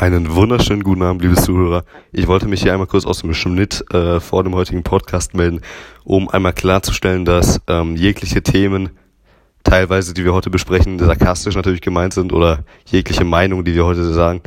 Einen wunderschönen guten Abend, liebe Zuhörer. Ich wollte mich hier einmal kurz aus dem Schnitt äh, vor dem heutigen Podcast melden, um einmal klarzustellen, dass ähm, jegliche Themen, teilweise, die wir heute besprechen, sarkastisch natürlich gemeint sind oder jegliche Meinung, die wir heute sagen,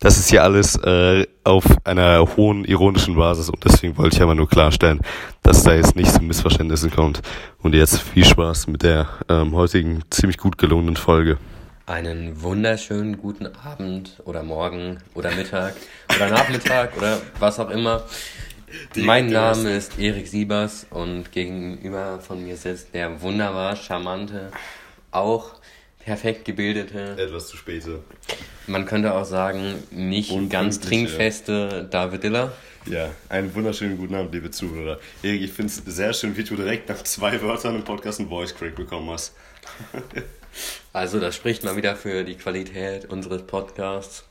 das ist hier alles äh, auf einer hohen ironischen Basis und deswegen wollte ich einmal nur klarstellen, dass da jetzt nicht zu Missverständnissen kommt. Und jetzt viel Spaß mit der ähm, heutigen ziemlich gut gelungenen Folge. Einen wunderschönen guten Abend oder Morgen oder Mittag oder Nachmittag oder was auch immer. mein Name ist Erik Siebers und gegenüber von mir sitzt der wunderbar charmante, auch perfekt gebildete. Etwas zu späte. Man könnte auch sagen, nicht und ganz trinkfeste David Diller. Ja, einen wunderschönen guten Abend, liebe Zuhörer. Erik, ich finde es sehr schön, wie du direkt nach zwei Wörtern im Podcast einen Voice Crack bekommen hast. Also das spricht mal wieder für die Qualität unseres Podcasts.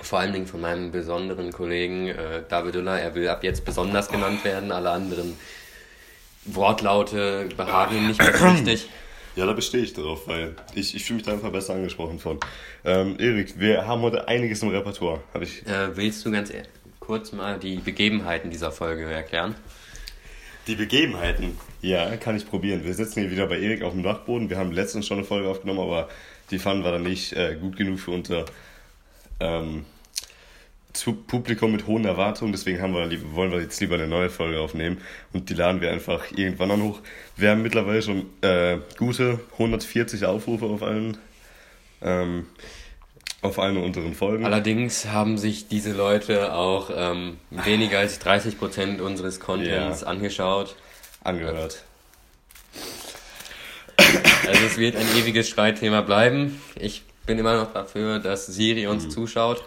Vor allen Dingen von meinem besonderen Kollegen äh, David Uller. Er will ab jetzt besonders genannt werden. Alle anderen Wortlaute behagen ihm nicht mehr richtig. Ja, da bestehe ich darauf, weil ich, ich fühle mich da einfach besser angesprochen von. Ähm, Erik, wir haben heute einiges im Repertoire. Hab ich äh, willst du ganz e- kurz mal die Begebenheiten dieser Folge erklären? Die Begebenheiten, ja, kann ich probieren. Wir sitzen hier wieder bei Erik auf dem Dachboden. Wir haben letztens schon eine Folge aufgenommen, aber die fanden wir dann nicht äh, gut genug für unser ähm, Publikum mit hohen Erwartungen. Deswegen haben wir, wollen wir jetzt lieber eine neue Folge aufnehmen und die laden wir einfach irgendwann dann hoch. Wir haben mittlerweile schon äh, gute 140 Aufrufe auf allen. Ähm, auf eine unseren Folgen. Allerdings haben sich diese Leute auch ähm, weniger als 30% unseres Contents ja. angeschaut. Angehört. Also es wird ein ewiges Streitthema bleiben. Ich bin immer noch dafür, dass Siri uns mhm. zuschaut.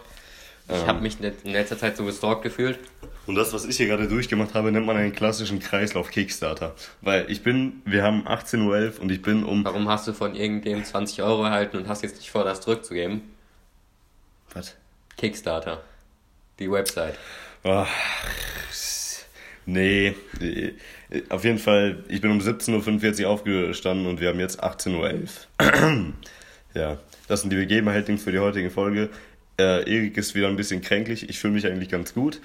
Ich ähm. habe mich in letzter Zeit so gestalkt gefühlt. Und das, was ich hier gerade durchgemacht habe, nennt man einen klassischen Kreislauf Kickstarter. Weil ich bin, wir haben 18.11 Uhr und ich bin um... Warum hast du von irgendwem 20 Euro erhalten und hast jetzt nicht vor, das zurückzugeben? Was? Kickstarter. Die Website. Ach, nee. Auf jeden Fall, ich bin um 17.45 Uhr aufgestanden und wir haben jetzt 18.11 Uhr. ja, das sind die Begebenheiten für die heutige Folge. Äh, Erik ist wieder ein bisschen kränklich. Ich fühle mich eigentlich ganz gut.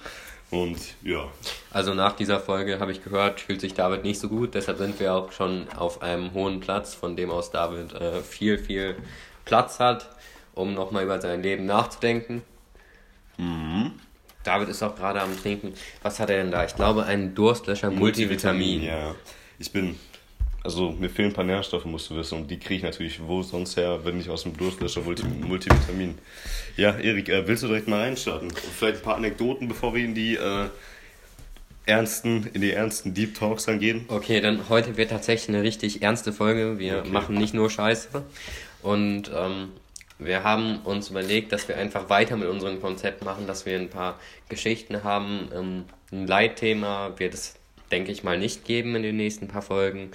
Und ja. Also nach dieser Folge habe ich gehört, fühlt sich David nicht so gut. Deshalb sind wir auch schon auf einem hohen Platz, von dem aus David äh, viel, viel Platz hat um nochmal über sein Leben nachzudenken. Mhm. David ist auch gerade am Trinken. Was hat er denn da? Ich glaube, ein Durstlöscher Multivitamin. Ja, ich bin. Also, mir fehlen ein paar Nährstoffe, musst du wissen. Und die kriege ich natürlich wo sonst her, wenn nicht aus dem Durstlöscher Multivitamin. Ja, Erik, äh, willst du direkt mal reinstarten? Vielleicht ein paar Anekdoten, bevor wir in die. Äh, ernsten, in die ernsten Deep Talks dann gehen. Okay, dann heute wird tatsächlich eine richtig ernste Folge. Wir okay. machen nicht nur Scheiße. Und ähm, wir haben uns überlegt, dass wir einfach weiter mit unserem Konzept machen, dass wir ein paar Geschichten haben. Ähm, ein Leitthema wird es, denke ich mal, nicht geben in den nächsten paar Folgen,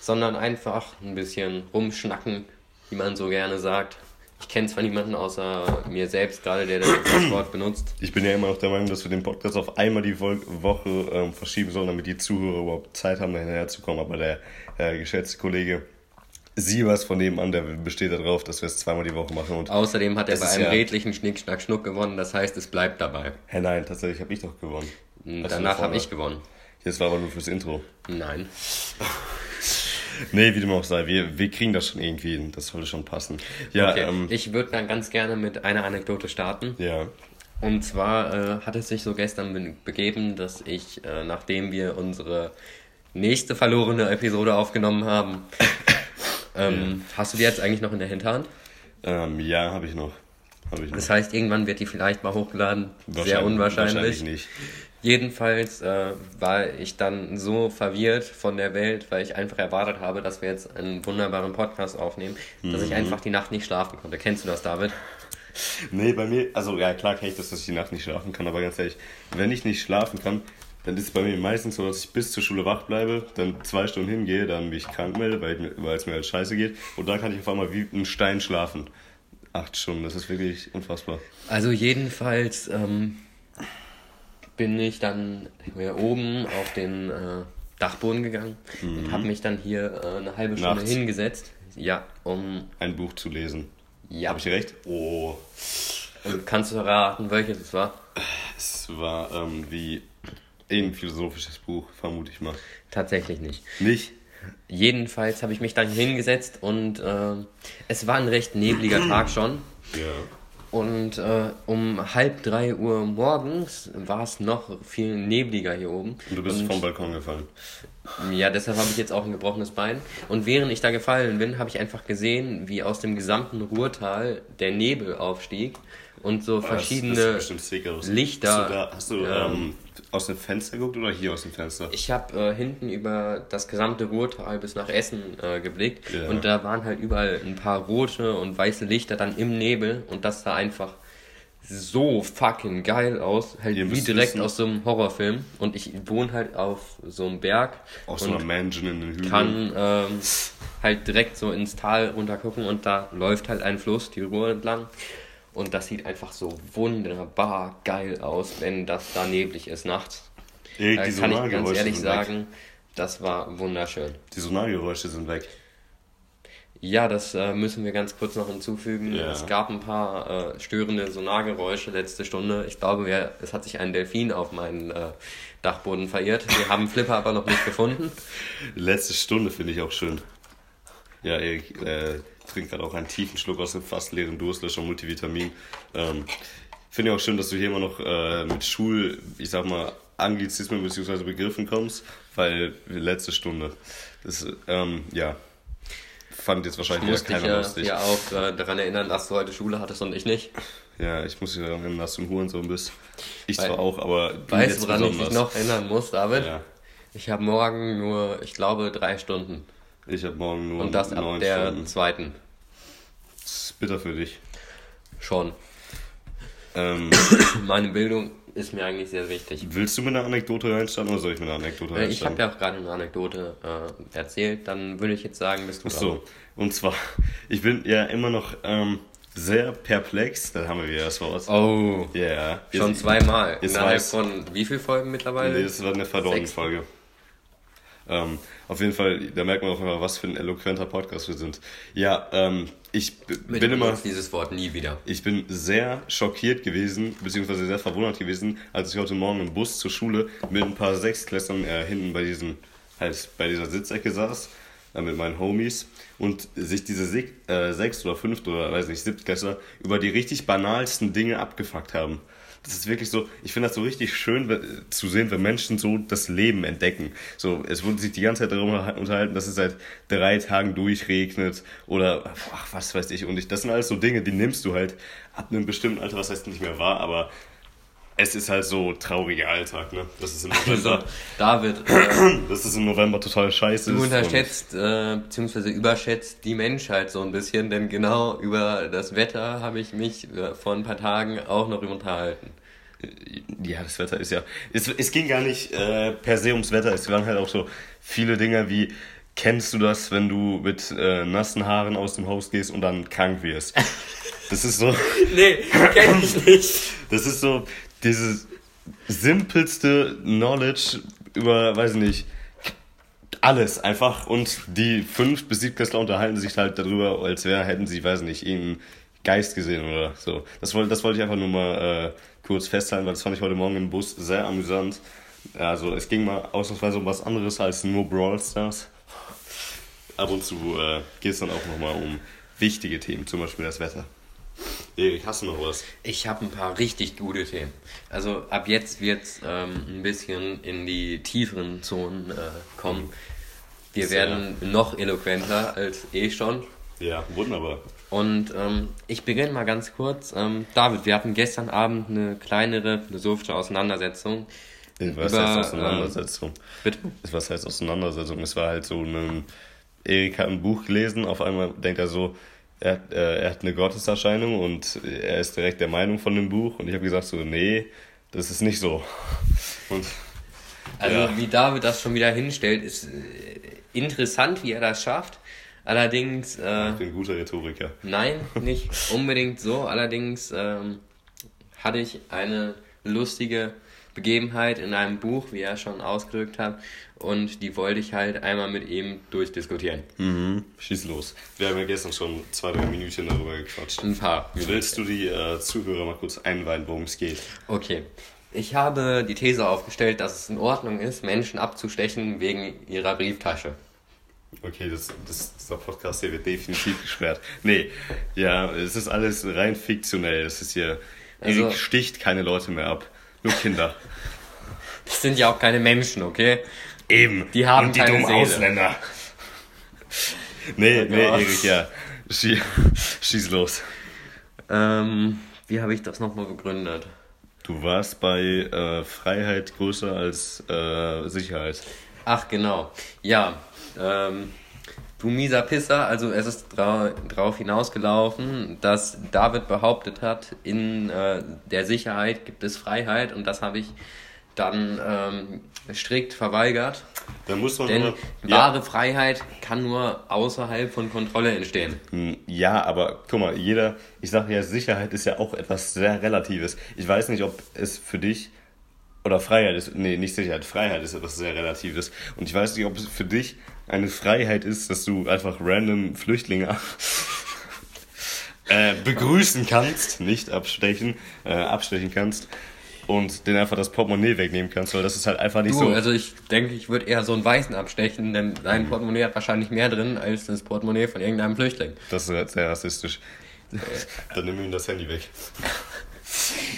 sondern einfach ein bisschen rumschnacken, wie man so gerne sagt. Ich kenne zwar niemanden außer mir selbst gerade, der das Wort benutzt. Ich bin ja immer noch der Meinung, dass wir den Podcast auf einmal die Woche ähm, verschieben sollen, damit die Zuhörer überhaupt Zeit haben, dahinter zu kommen. Aber der äh, geschätzte Kollege Siebers von nebenan, der besteht darauf, dass wir es zweimal die Woche machen. Und Außerdem hat er bei einem ja redlichen Schnick, Schnack, Schnuck gewonnen, das heißt, es bleibt dabei. Hä, nein, tatsächlich habe ich doch gewonnen. Hm, danach habe ich gewonnen. Jetzt war aber nur fürs Intro. Nein. nee, wie dem auch sei, wir, wir kriegen das schon irgendwie hin. Das sollte schon passen. Ja, okay. ähm, ich würde dann ganz gerne mit einer Anekdote starten. Ja. Und zwar äh, hat es sich so gestern begeben, dass ich, äh, nachdem wir unsere nächste verlorene Episode aufgenommen haben, ähm, ja. Hast du die jetzt eigentlich noch in der Hinterhand? Ähm, ja, habe ich, noch. hab ich noch. Das heißt, irgendwann wird die vielleicht mal hochgeladen. Sehr unwahrscheinlich. Wahrscheinlich nicht. Jedenfalls äh, war ich dann so verwirrt von der Welt, weil ich einfach erwartet habe, dass wir jetzt einen wunderbaren Podcast aufnehmen, mhm. dass ich mhm. einfach die Nacht nicht schlafen konnte. Kennst du das, David? Nee, bei mir, also ja, klar kenne ich das, dass ich die Nacht nicht schlafen kann, aber ganz ehrlich, wenn ich nicht schlafen kann, dann ist es bei mir meistens so, dass ich bis zur Schule wach bleibe, dann zwei Stunden hingehe, dann mich krank melde, weil, es mir halt scheiße geht. Und dann kann ich auf einmal wie ein Stein schlafen. Acht Stunden, das ist wirklich unfassbar. Also jedenfalls ähm, bin ich dann hier oben auf den äh, Dachboden gegangen mhm. und habe mich dann hier äh, eine halbe Stunde Nachts. hingesetzt. Ja, um... Ein Buch zu lesen. Ja. Habe ich recht? Oh. Und kannst du erraten, welches es war? Es war ähm, wie ein philosophisches Buch, vermute ich mal. Tatsächlich nicht. Nicht? Jedenfalls habe ich mich dann hingesetzt und äh, es war ein recht nebliger Tag schon. Ja. Und äh, um halb drei Uhr morgens war es noch viel nebliger hier oben. Und du bist und, vom Balkon gefallen. Ja, deshalb habe ich jetzt auch ein gebrochenes Bein. Und während ich da gefallen bin, habe ich einfach gesehen, wie aus dem gesamten Ruhrtal der Nebel aufstieg und so verschiedene Ah, Das bestimmt sick aus. Lichter. Hast du, da, hast du ähm, ähm, aus dem Fenster geguckt oder hier aus dem Fenster? Ich habe äh, hinten über das gesamte Ruhrtal bis nach Essen äh, geblickt Ja. und da waren halt überall ein paar rote und weiße Lichter dann im Nebel und das sah einfach so fucking geil aus, halt Ihr wie direkt wissen- aus so einem Horrorfilm und ich wohne halt auf so einem Berg Aus so einer Mansion in den Hügeln. kann ähm, halt direkt so ins Tal runter gucken und da läuft halt ein Fluss die Ruhr entlang und das sieht einfach so wunderbar geil aus, wenn das da neblig ist nachts. Erik, Da die kann ich ganz ehrlich sind weg. sagen, das war wunderschön. Die Sonargeräusche sind weg. Ja, das äh, müssen wir ganz kurz noch hinzufügen. Ja. Es gab ein paar äh, störende Sonargeräusche letzte Stunde. Ich glaube, wir, es hat sich ein Delfin auf meinen äh, Dachboden verirrt. Wir haben Flipper aber noch nicht gefunden. Letzte Stunde finde ich auch schön. Ja, Erik trinkt gerade auch einen tiefen Schluck aus dem fast leeren Durstlöscher Multivitamin. Ähm, finde ich auch schön, dass du hier immer noch äh, mit Schul, ich sag mal, Anglizismen bzw. Begriffen kommst, weil letzte Stunde. Das, ähm, ja, fand jetzt Ich wahrscheinlich dich keiner ja, lustig. ja auch äh, daran erinnern, dass du heute Schule hattest und ich nicht. Ja, ich muss dich daran erinnern, dass du ein Hurensohn bist. Ich Weil- zwar auch, aber du Weißt du, woran ich besonders. mich noch erinnern muss, David? Ja, Ich habe morgen nur, ich glaube, drei Stunden. Ich habe morgen nur Und das ab der Stunden. zweiten. Das ist bitter für dich. Schon. Ähm, Meine Bildung ist mir eigentlich sehr wichtig. willst du mit einer Anekdote reinsteigen oder soll ich mit einer Anekdote Äh, Ich reinsteigen? habe ja auch gerade eine Anekdote äh, erzählt, dann würde ich jetzt sagen, bist du Ach dran. so, und zwar, ich bin ja immer noch ähm, sehr perplex, da haben wir wieder das Wort. Oh, Ja, schon jetzt- zweimal. jetzt Innerhalb weiß- von wie viel Folgen mittlerweile? Nee, das war eine verdorrene Sechs. Folge. Ähm, auf jeden Fall, da merkt man auch immer, was für ein eloquenter Podcast wir sind. Ja, ähm, ich Bitte bin immer, dieses Wort nie wieder. ich bin sehr schockiert gewesen, beziehungsweise sehr verwundert gewesen, als ich heute Morgen im Bus zur Schule mit ein paar Sechsklässlern äh, hinten bei diesem, halt bei dieser Sitzecke saß, äh, mit meinen Homies und sich diese Sek äh, Sechst- oder Fünft- oder weiß nicht, Siebtklässler über die richtig banalsten Dinge abgefuckt haben. Das ist wirklich so, ich finde das so richtig schön zu sehen, wenn Menschen so das Leben entdecken. So, es wurde sich die ganze Zeit darüber unterhalten, dass es seit drei Tagen durchregnet oder ach, was weiß ich. Und ich, das sind alles so Dinge, die nimmst du halt ab einem bestimmten Alter, was heißt nicht mehr wahr, aber es ist halt so trauriger Alltag, ne? Das ist im Also, November, David, äh, das ist im November total scheiße. du unterschätzt äh, bzw. überschätzt die Menschheit so ein bisschen, denn genau über das Wetter habe ich mich äh, vor ein paar Tagen auch noch unterhalten. Und, ja, das Wetter ist ja. Es, es ging gar nicht äh, per se ums Wetter, es waren halt auch so viele Dinge wie. Kennst du das, wenn du mit äh, nassen Haaren aus dem Haus gehst und dann krank wirst? Das ist so. Nee, kenn ich nicht. Das ist so dieses simpelste Knowledge über, weiß ich nicht, alles einfach. Und die fünf bis siebtklässler unterhalten sich halt darüber, als wäre, hätten sie, weiß ich nicht, irgendeinen Geist gesehen oder so. Das wollte, das wollte ich einfach nur mal äh, kurz festhalten, weil das fand ich heute Morgen im Bus sehr amüsant. Also es ging mal ausnahmsweise um was anderes als nur Brawl Stars. Ab und zu äh, geht es dann auch nochmal um wichtige Themen, zum Beispiel das Wetter. Erik, hast du noch was? Ich habe ein paar richtig gute Themen. Also ab jetzt wird's ähm, ein bisschen in die tieferen Zonen äh, kommen. Wir Sehr. werden noch eloquenter als eh schon. Ja, wunderbar. Und ähm, ich beginne mal ganz kurz. Ähm, David, wir hatten gestern Abend eine kleinere philosophische Auseinandersetzung. Was Über, heißt Auseinandersetzung? Bitte? Was heißt Auseinandersetzung? Es war halt so ein. Erik hat ein Buch gelesen, auf einmal denkt er so, er, hat, äh, er hat eine Gotteserscheinung und er ist direkt der Meinung von dem Buch. Und ich habe gesagt so, nee, das ist nicht so. Und Also Ja. wie David das schon wieder hinstellt, ist äh, interessant, wie er das schafft. Allerdings, äh, ich bin ein guter Rhetoriker. nein, nicht unbedingt so. Allerdings ähm, hatte ich eine lustige Begebenheit in einem Buch, wie er schon ausgedrückt hat. Und die wollte ich halt einmal mit ihm durchdiskutieren. Mhm. Schieß los. Wir haben ja gestern schon zwei, drei Minuten darüber gequatscht. Ein paar. Willst du die äh, Zuhörer mal kurz einweihen, worum es geht? Okay. Ich habe die These aufgestellt, dass es in Ordnung ist, Menschen abzustechen wegen ihrer Brieftasche. Okay, das, das, dieser Podcast hier wird definitiv gesperrt. Nee, ja, es ist alles rein fiktionell. Das ist hier. Also, Erik sticht keine Leute mehr ab. Nur Kinder. Das sind ja auch keine Menschen, okay? Eben. Die haben Und die dummen Seele. Ausländer. Nee, Oh nee. Erik, ja. Schie schieß los. Ähm, wie habe ich das nochmal begründet? Du warst bei äh, Freiheit größer als äh, Sicherheit. Ach, genau. Ja, ähm, du mieser Pisser, also es ist drau drauf hinausgelaufen, dass David behauptet hat, in äh, der Sicherheit gibt es Freiheit und das habe ich dann ähm, strikt verweigert. Dann muss man Denn immer- wahre Freiheit kann nur außerhalb von Kontrolle entstehen. Hm, Ja, aber guck mal, jeder, ich sage ja, Sicherheit ist ja auch etwas sehr Relatives. Ich weiß nicht, ob es für dich, oder Freiheit ist, nee, nicht Sicherheit, Freiheit ist etwas sehr Relatives. Und ich weiß nicht, ob es für dich eine Freiheit ist, dass du einfach random Flüchtlinge äh, begrüßen kannst, nicht abstechen, äh, abstechen kannst und denen einfach das Portemonnaie wegnehmen kannst, weil das ist halt einfach nicht Du, so. also ich denke, ich würde eher so einen Weißen abstechen, denn sein Portemonnaie hat wahrscheinlich mehr drin als das Portemonnaie von irgendeinem Flüchtling. Das ist sehr rassistisch. Dann nimm ihm das Handy weg.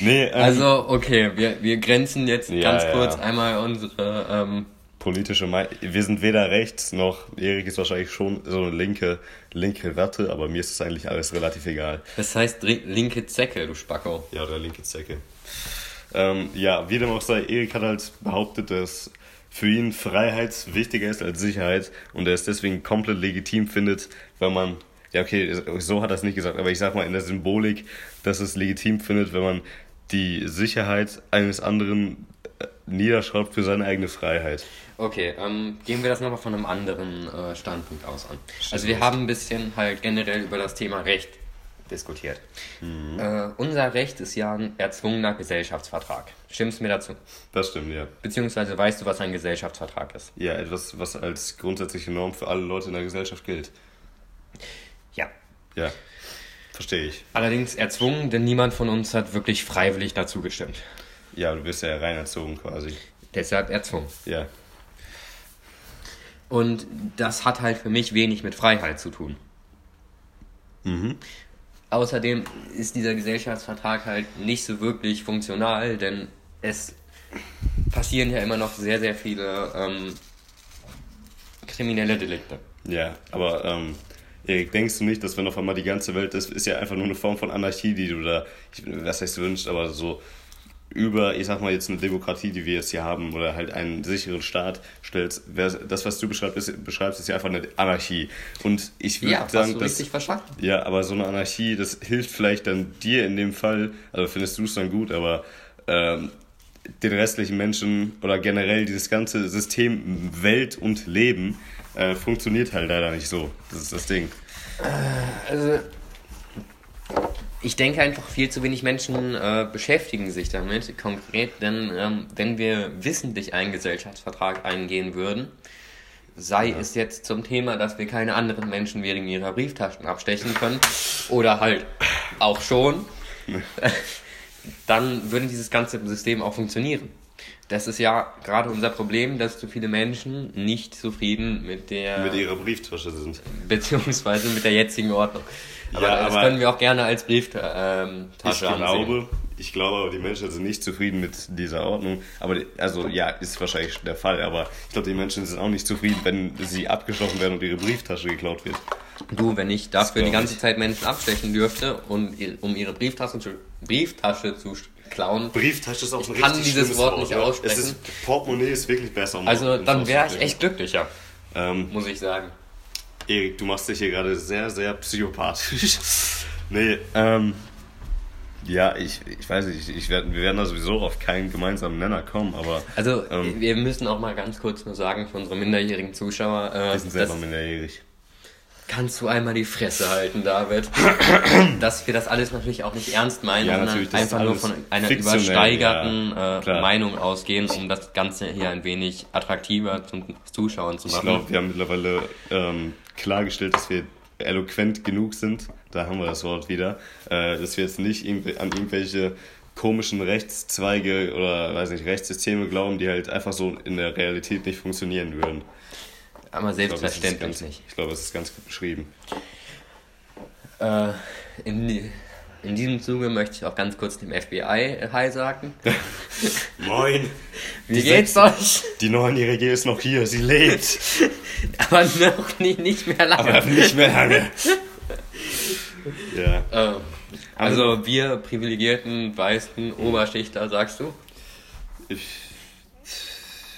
Nee, ähm, Also, okay, wir, wir grenzen jetzt Ja, ganz ja. kurz einmal unsere, ähm, politische Meinung. Wir sind weder rechts noch, Erik ist wahrscheinlich schon so eine linke, linke Ratte, aber mir ist das eigentlich alles relativ egal. das heißt linke Zecke, du Spacko. Ja, oder linke Zecke. Ähm, ja, wie dem auch sei, Erik hat halt behauptet, dass für ihn Freiheit wichtiger ist als Sicherheit und er es deswegen komplett legitim findet, wenn man, ja okay, so hat er es nicht gesagt, aber ich sag mal in der Symbolik, dass es legitim findet, wenn man die Sicherheit eines anderen äh, niederschreibt für seine eigene Freiheit. Okay, ähm, gehen wir das nochmal von einem anderen äh, Standpunkt aus an. Also wir haben ein bisschen halt generell über das Thema Recht diskutiert. Mhm. Äh, unser Recht ist ja ein erzwungener Gesellschaftsvertrag. Stimmst du mir dazu? Das stimmt, ja. Beziehungsweise weißt du, was ein Gesellschaftsvertrag ist? Ja, etwas, was als grundsätzliche Norm für alle Leute in der Gesellschaft gilt. Ja. Ja, verstehe ich. Allerdings erzwungen, denn niemand von uns hat wirklich freiwillig dazu gestimmt. Ja, du bist ja rein erzogen quasi. Deshalb erzwungen. Ja. Und das hat halt für mich wenig mit Freiheit zu tun. Mhm. Außerdem ist dieser Gesellschaftsvertrag halt nicht so wirklich funktional, denn es passieren ja immer noch sehr, sehr viele ähm, kriminelle Delikte. Ja, aber ähm, Erik, denkst du nicht, dass wenn auf einmal die ganze Welt ist, ist ja einfach nur eine Form von Anarchie, die du da, ich, was heißt wünscht, aber so über, ich sag mal jetzt eine Demokratie, die wir jetzt hier haben, oder halt einen sicheren Staat stellst, das, was du beschreibst, ist, beschreibst, ist ja einfach eine Anarchie. Und ich würde Ja, sagen, du dass, ja, aber so eine Anarchie, das hilft vielleicht dann dir in dem Fall, also findest du es dann gut, aber ähm, den restlichen Menschen oder generell dieses ganze System Welt und Leben äh, funktioniert halt leider nicht so. Das ist das Ding. Also, ich denke einfach, viel zu wenig Menschen äh, beschäftigen sich damit konkret, denn ähm, wenn wir wissentlich einen Gesellschaftsvertrag eingehen würden, sei es jetzt zum Thema, dass wir keine anderen Menschen wegen ihrer Brieftaschen abstechen können, oder halt auch schon, dann würde dieses ganze System auch funktionieren. Das ist ja gerade unser Problem, dass zu viele Menschen nicht zufrieden mit der Mit ihrer Brieftasche sind. beziehungsweise mit der jetzigen Ordnung. Aber Ja, das aber- können wir auch gerne als Brieftasche ähm, Ich Tasche ansehen. glaube, ich glaube aber, die Menschen sind nicht zufrieden mit dieser Ordnung. Aber, also, ja, ist wahrscheinlich der Fall. Aber ich glaube, die Menschen sind auch nicht zufrieden, wenn sie abgestochen werden und ihre Brieftasche geklaut wird. Du, wenn ich dafür die ganze. Zeit Menschen abstechen dürfte, und, um ihre Brieftasche zu, Brieftasche zu klauen, Brieftasche ist auch Ich ein kann dieses Wort nicht ja. aussprechen. Ist, Portemonnaie ist wirklich besser. um also dann wäre ich echt glücklicher, Ähm, muss ich sagen. Erik, du machst dich hier gerade sehr, sehr psychopathisch. nee, ähm, ja, ich, ich weiß nicht, ich, ich werd, wir werden da sowieso auf keinen gemeinsamen Nenner kommen, aber Also Ähm. wir müssen auch mal ganz kurz nur sagen für unsere minderjährigen Zuschauer, äh, wir sind selber minderjährig. Kannst du einmal die Fresse halten, David? Dass wir das alles natürlich auch nicht ernst meinen, Ja, sondern einfach nur von einer übersteigerten ja, äh. Meinung ausgehen, um das Ganze hier ein wenig attraktiver zum Zuschauen zu Ich machen. glaube, wir haben mittlerweile ähm, klargestellt, dass wir eloquent genug sind. Da haben wir das Wort wieder. Äh, dass wir jetzt nicht an irgendwelche komischen Rechtszweige oder weiß nicht, Rechtssysteme glauben, die halt einfach so in der Realität nicht funktionieren würden. Aber Ich glaube, selbstverständlich ganz, nicht. ich glaube, das ist ganz gut beschrieben. Äh, in, in diesem Zuge möchte ich auch ganz kurz dem FBI Hi sagen. Moin! Wie Die geht's euch? Die Neunjährige ist noch hier, sie lebt. Aber noch nicht, nicht mehr lange. Aber nicht mehr lange. ja. Äh, also wir privilegierten, weißen Oberschichter, sagst du? Ich,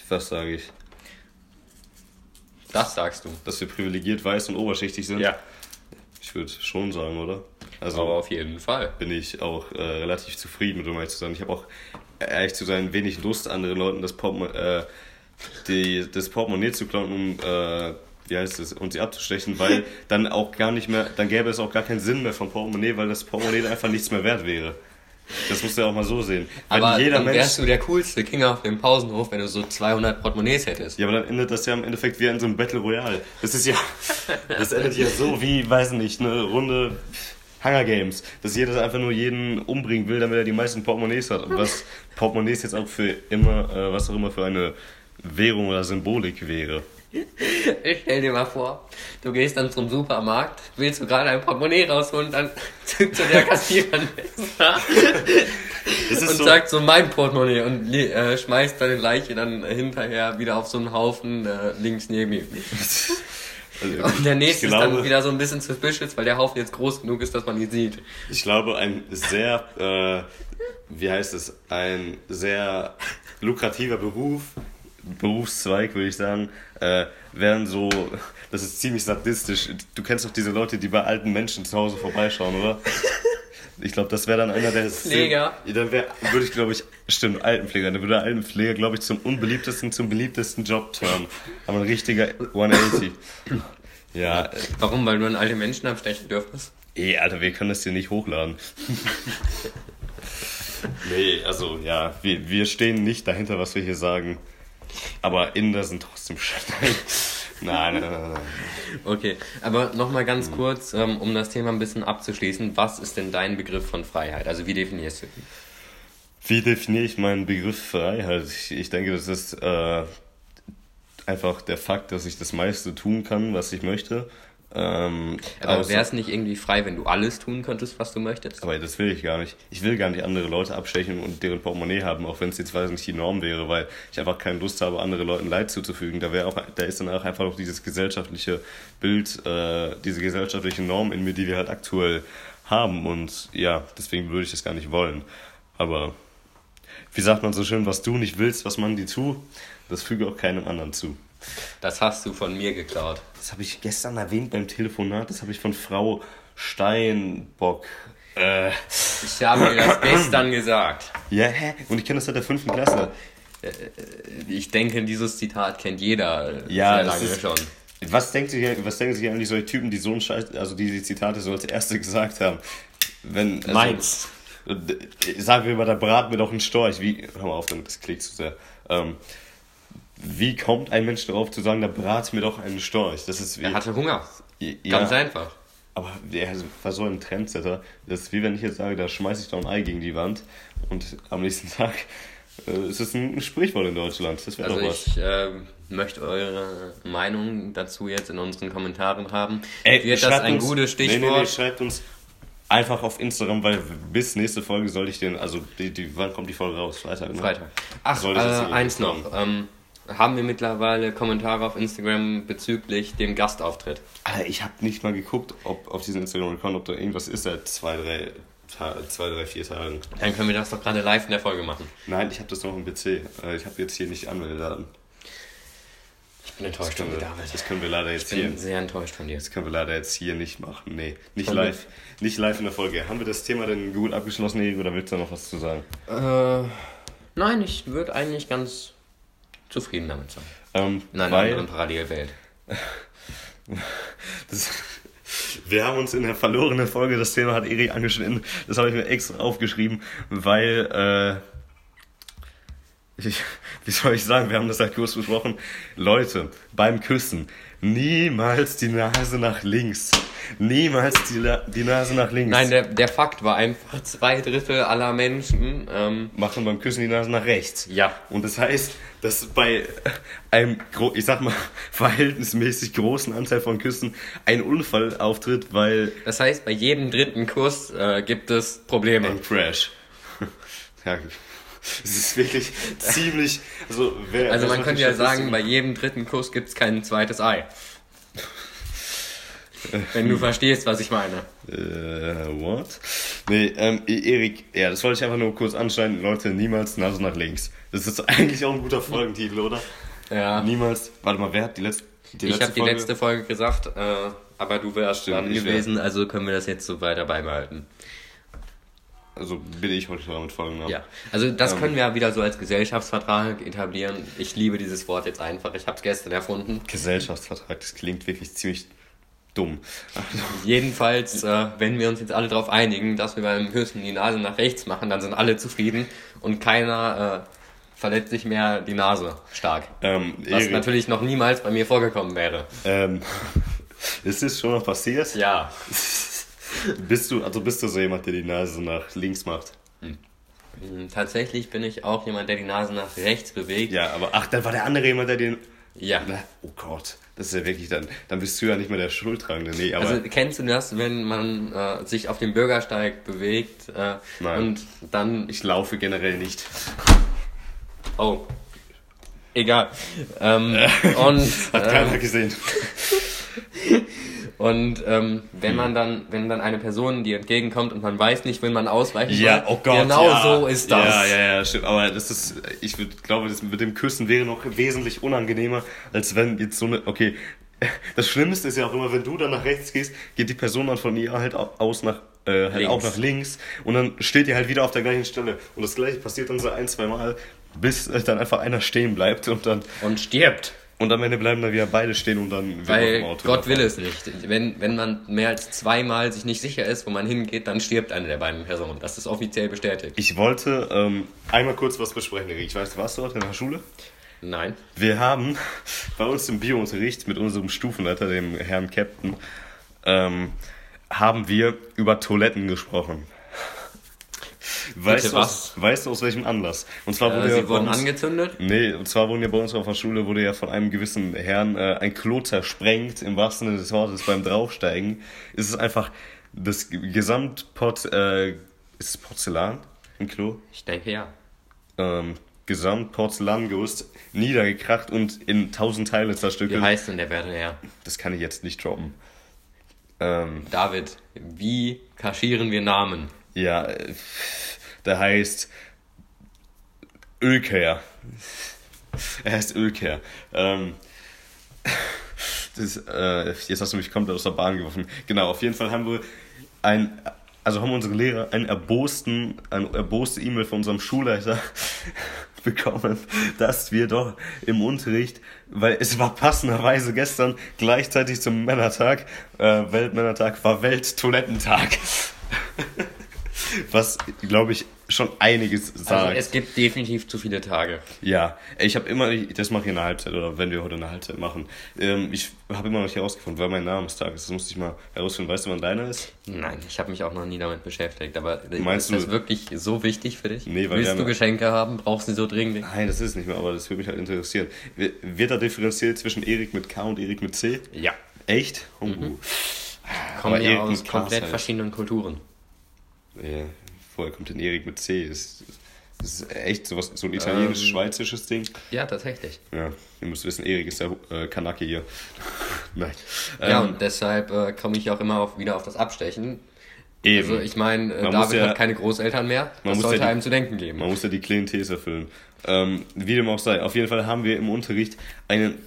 was sage ich? Das sagst du. Dass wir privilegiert weiß und oberschichtig sind? Ich würde schon sagen, oder? Also Aber auf jeden Fall. bin ich auch äh, relativ zufrieden mit, um ehrlich zu sein. Ich habe auch, äh, ehrlich zu sein, wenig Lust, anderen Leuten das, Portmo äh, die, das Portemonnaie zu klauen, um, äh, wie heißt es, und sie abzustechen, weil dann auch gar nicht mehr, dann gäbe es auch gar keinen Sinn mehr vom Portemonnaie, weil das Portemonnaie dann einfach nichts mehr wert wäre. Das musst du ja auch mal so sehen. Wenn Aber jeder dann Mensch wärst du der coolste King auf dem Pausenhof, wenn du so 200 Portemonnaies hättest. Ja, aber dann endet das ja im Endeffekt wie in so einem Battle Royale. Das ist ja, das endet ja so wie, weiß nicht, eine Runde Hunger Games. Dass jeder einfach nur jeden umbringen will, damit er die meisten Portemonnaies hat. Und was Portemonnaies jetzt auch für immer, äh, was auch immer für eine Währung oder Symbolik wäre. Ich stell dir mal vor, du gehst dann zum Supermarkt, willst du gerade ein Portemonnaie rausholen, dann zückt so der Kassierer und so, sagt so mein Portemonnaie und äh, schmeißt deine Leiche dann hinterher wieder auf so einen Haufen äh, links neben ihm. also, Und der nächste ich ist dann glaube, wieder so ein bisschen suspicious, weil der Haufen jetzt groß genug ist, dass man ihn sieht. Ich glaube, ein sehr, äh, wie heißt es, ein sehr lukrativer Beruf, Berufszweig, würde ich sagen, äh, wären so, das ist ziemlich sadistisch. Du kennst doch diese Leute, die bei alten Menschen zu Hause vorbeischauen, oder? Ich glaube, das wäre dann einer der... Pfleger. Ja, dann wär, würde ich, glaube ich, stimmt, Altenpfleger. Dann würde der Altenpfleger, glaube ich, zum unbeliebtesten, zum beliebtesten Job turnen. Aber ein richtiger 180. Ja, Warum? Weil du an alte Menschen abstechen dürftest? Ey, Alter, wir können das hier nicht hochladen. nee, also ja, wir, wir stehen nicht dahinter, was wir hier sagen. Aber Inder sind trotzdem schön. nein, nein, nein, nein. Okay, aber nochmal Hm. ganz kurz, ähm, um das Thema ein bisschen abzuschließen. Was ist denn dein Begriff von Freiheit? Also wie definierst du die? Wie definiere ich meinen Begriff Freiheit? Ich, ich denke, das ist äh, einfach der Fakt, dass ich das meiste tun kann, was ich möchte. Ähm, Aber wäre es nicht irgendwie frei, wenn du alles tun könntest, was du möchtest? Aber das will ich gar nicht. Ich will gar nicht andere Leute abstechen und deren Portemonnaie haben, auch wenn es jetzt weiß nicht die Norm wäre, weil ich einfach keine Lust habe, andere Leuten Leid zuzufügen. Da wäre auch, da ist dann auch einfach noch dieses gesellschaftliche Bild, äh, diese gesellschaftliche Norm in mir, die wir halt aktuell haben. Und ja, deswegen würde ich das gar nicht wollen. Aber wie sagt man so schön, was du nicht willst, was man dir tut, das füge auch keinem anderen zu. Das hast du von mir geklaut. Das habe ich gestern erwähnt beim Telefonat, das habe ich von Frau Steinbock. Äh, Ich habe dir das gestern gesagt. Ja, hä? Und ich kenne das seit der fünften Klasse. Ich denke, dieses Zitat kennt jeder Ja, sehr das lange ist- schon. Was, denkt sich, was denken sich eigentlich solche Typen, die so einen Scheiß, also die die Zitate so als erste gesagt haben? Wenn, also, Meins. äh, Sagen wir mal, da braten wir doch einen Storch. Wie, hör mal auf, damit das klickt zu sehr. Ähm, wie kommt ein Mensch darauf zu sagen, da brat mir doch einen Storch? Das ist wie. Er hatte Hunger. ja, Ganz einfach. Aber der war so ein Trendsetter. Das ist wie wenn ich jetzt sage, da schmeiße ich doch ein Ei gegen die Wand und am nächsten Tag äh, ist es ein Sprichwort in Deutschland. Das wäre Also doch was. ich äh, möchte eure Meinung dazu jetzt in unseren Kommentaren haben. Ey, Wird das schreibt ein uns- gutes Nee, Stichwort? nee, nee, schreibt uns einfach auf Instagram, weil bis nächste Folge soll ich den, also die, die, wann kommt die Folge raus? Freitag, ne? Freitag. Ach, Soll äh, eins noch. Ähm, haben wir mittlerweile Kommentare auf Instagram bezüglich dem Gastauftritt? Alter, ich habe nicht mal geguckt, ob auf diesem Instagram-Account, ob da irgendwas ist seit zwei, drei, zwei, drei, vier Tagen. Dann können wir das doch gerade live in der Folge machen. Nein, ich habe das noch im PC. Äh, Ich habe jetzt hier nicht Anmeldedaten. Ich bin Das enttäuscht von können, dir, David. das können wir leider jetzt Ich bin hier. sehr enttäuscht von dir. Das können wir leider jetzt hier nicht machen. Nee, nicht wir- live. Nicht live in der Folge. Haben wir das Thema denn gut abgeschlossen, Erik, oder willst du noch was zu sagen? Äh, nein, ich würde eigentlich ganz zufrieden damit sein. Ähm, In einer weil, anderen Parallelwelt. das, Wir haben uns in der verlorenen Folge, das Thema hat Erik angeschnitten, das habe ich mir extra aufgeschrieben, weil, äh, ich, wie soll ich sagen, wir haben das halt kurz besprochen. Leute, beim Küssen, niemals die Nase nach links. Niemals die, die Nase nach links. Nein, der, der Fakt war einfach, zwei Drittel aller Menschen ähm, machen beim Küssen die Nase nach rechts. Ja. Und das heißt, dass bei einem, ich sag mal, verhältnismäßig großen Anteil von Küssen ein Unfall auftritt, weil... Das heißt, bei jedem dritten Kuss äh, gibt es Probleme. Ein Crash. ja, es ist wirklich ziemlich. Also, wer, also man könnte ja sagen, bei jedem dritten Kuss gibt es kein zweites Ei. Wenn du verstehst, was ich meine. Äh, what? Nee, ähm, e- Erik, ja, das wollte ich einfach nur kurz anschneiden. Leute, niemals Nase nach links. Das ist eigentlich auch ein guter Folgentitel, oder? Ja. Niemals. Warte mal, wer hat die letzte. Die ich habe die letzte Folge gesagt, äh, aber du wärst dran gewesen, also können wir das jetzt so weiter beibehalten. Also bin ich heute damit folgen. Ja, also das ähm, können wir ja wieder so als Gesellschaftsvertrag etablieren. Ich liebe dieses Wort jetzt einfach. Ich habe es gestern erfunden. Gesellschaftsvertrag, das klingt wirklich ziemlich dumm. Jedenfalls, äh, wenn wir uns jetzt alle darauf einigen, dass wir beim Höchsten die Nase nach rechts machen, dann sind alle zufrieden und keiner äh, verletzt sich mehr die Nase stark. Ähm, was natürlich noch niemals bei mir vorgekommen wäre. Ähm, ist das schon noch passiert? Ja. bist du, also bist du so jemand, der die Nase nach links macht? Hm. Tatsächlich bin ich auch jemand, der die Nase nach rechts bewegt. Ja, aber ach, dann war der andere jemand, der den. Ja. Oh Gott, das ist ja wirklich dann. Dann bist du ja nicht mehr der Schuldtragende. Nee, aber also kennst du das, wenn man äh, sich auf dem Bürgersteig bewegt äh, Nein. und dann. Ich laufe generell nicht. Oh. Egal. Ähm, und, Hat keiner äh, gesehen. Und ähm, wenn hm. man dann, wenn dann eine Person, die entgegenkommt und man weiß nicht, wenn man ausweichen ja, soll, oh Gott, genau ja. so ist das. Ja, ja, ja, stimmt. Aber das ist, ich würd, glaube, das mit dem Küssen wäre noch wesentlich unangenehmer, als wenn jetzt so eine, okay, das Schlimmste ist ja auch immer, wenn du dann nach rechts gehst, geht die Person dann von ihr halt aus nach äh, halt links. auch nach links und dann steht ihr halt wieder auf der gleichen Stelle. Und das gleiche passiert dann so ein, zwei Mal, bis dann einfach einer stehen bleibt und dann. Und stirbt. Und am Ende bleiben da wieder beide stehen und dann Weil im Auto Gott will es nicht. Wenn, wenn man mehr als zweimal sich nicht sicher ist, wo man hingeht, dann stirbt eine der beiden Personen. Das ist offiziell bestätigt. Ich wollte ähm, einmal kurz was besprechen, Ich weiß, warst du dort in der Schule? Nein. Wir haben bei uns im Biounterricht mit unserem Stufenleiter, dem Herrn Captain, ähm, haben wir über Toiletten gesprochen. Weißt du, was? weißt du aus welchem Anlass? Und zwar wurde äh, ja sie wurden uns, angezündet? Nee, und zwar wurden ja bei uns auf der Schule wurde ja von einem gewissen Herrn äh, ein Klo zersprengt, im wahrsten Sinne des Wortes, beim Draufsteigen. Ist es einfach das Gesamtport, äh, ist es Porzellan im Klo? Ich denke ja. Ähm, Gesamtporzellangerüst niedergekracht und in tausend Teile zerstückelt. Wie heißt denn der werte Herr? Das kann ich jetzt nicht droppen. Ähm, David, wie kaschieren wir Namen? Ja, der heißt Ölkehr. Er heißt Ölkehr. Ähm, das, äh, jetzt hast du mich komplett aus der Bahn geworfen. Genau, auf jeden Fall haben wir ein, also haben unsere Lehrer einen erbosten, eine erboste E-Mail von unserem Schulleiter bekommen, dass wir doch im Unterricht, weil es war passenderweise gestern gleichzeitig zum Männertag, äh, Weltmännertag war Welttoilettentag. was, glaube ich, schon einiges also, sagt. Also es gibt definitiv zu viele Tage. Ja, ich habe immer, das mache ich in der Halbzeit oder wenn wir heute eine Halbzeit machen, ähm, ich habe immer noch nicht herausgefunden, wer mein Namenstag ist. Das musste ich mal herausfinden. Weißt du, wann deiner ist? Nein, ich habe mich auch noch nie damit beschäftigt. Aber Meinst ist das wirklich so wichtig für dich? Nee, weil Willst du Geschenke haben? Brauchst du so dringend? Nein, das ist nicht mehr, aber das würde mich halt interessieren. Wird da differenziert zwischen Erik mit K und Erik mit C? Ja. Echt? Oh. Mhm. Kommen ja aus komplett halt. verschiedenen Kulturen. Ja, woher kommt denn Erik mit C? Ist, das ist echt sowas, so ein italienisch-schweizisches ähm, Ding. Ja, tatsächlich. Ja, ihr müsst wissen, Erik ist der äh, Kanake hier. Nein. Ja, ähm, und deshalb äh, komme ich auch immer auf, wieder auf das Abstechen. Eben. Also ich meine, äh, David ja, hat keine Großeltern mehr. Das sollte ja die, einem zu denken geben. Man muss ja die Klientel erfüllen. Ähm, wie dem auch sei, auf jeden Fall haben wir im Unterricht einen,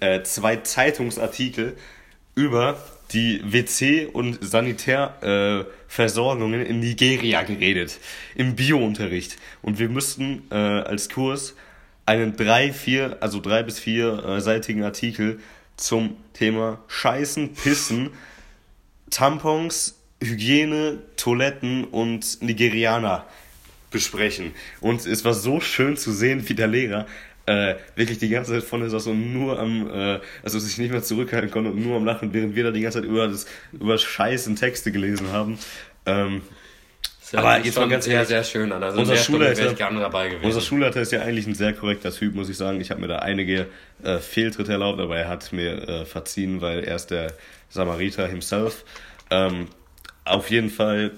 äh, zwei Zeitungsartikel über die WC- und Sanitärversorgungen äh, in Nigeria geredet. Im Biounterricht. Und wir müssten äh, als Kurs einen drei, vier, also drei bis vier äh, seitigen Artikel zum Thema Scheißen, Pissen Tampons, Hygiene, Toiletten und Nigerianer besprechen. Und es war so schön zu sehen, wie der Lehrer äh, wirklich die ganze Zeit vorne saß und nur am, äh, also sich nicht mehr zurückhalten konnte und nur am Lachen, während wir da die ganze Zeit über das, über scheißen Texte gelesen haben. Ähm, ja aber jetzt mal ganz sehr, ehrlich, sehr schön an. Also unser Schulleiter. Unser Schulleiter ist ja eigentlich ein sehr korrekter Typ, muss ich sagen. Ich habe mir da einige äh, Fehltritte erlaubt, aber er hat mir äh, verziehen, weil er ist der Samariter himself. Ähm, auf jeden Fall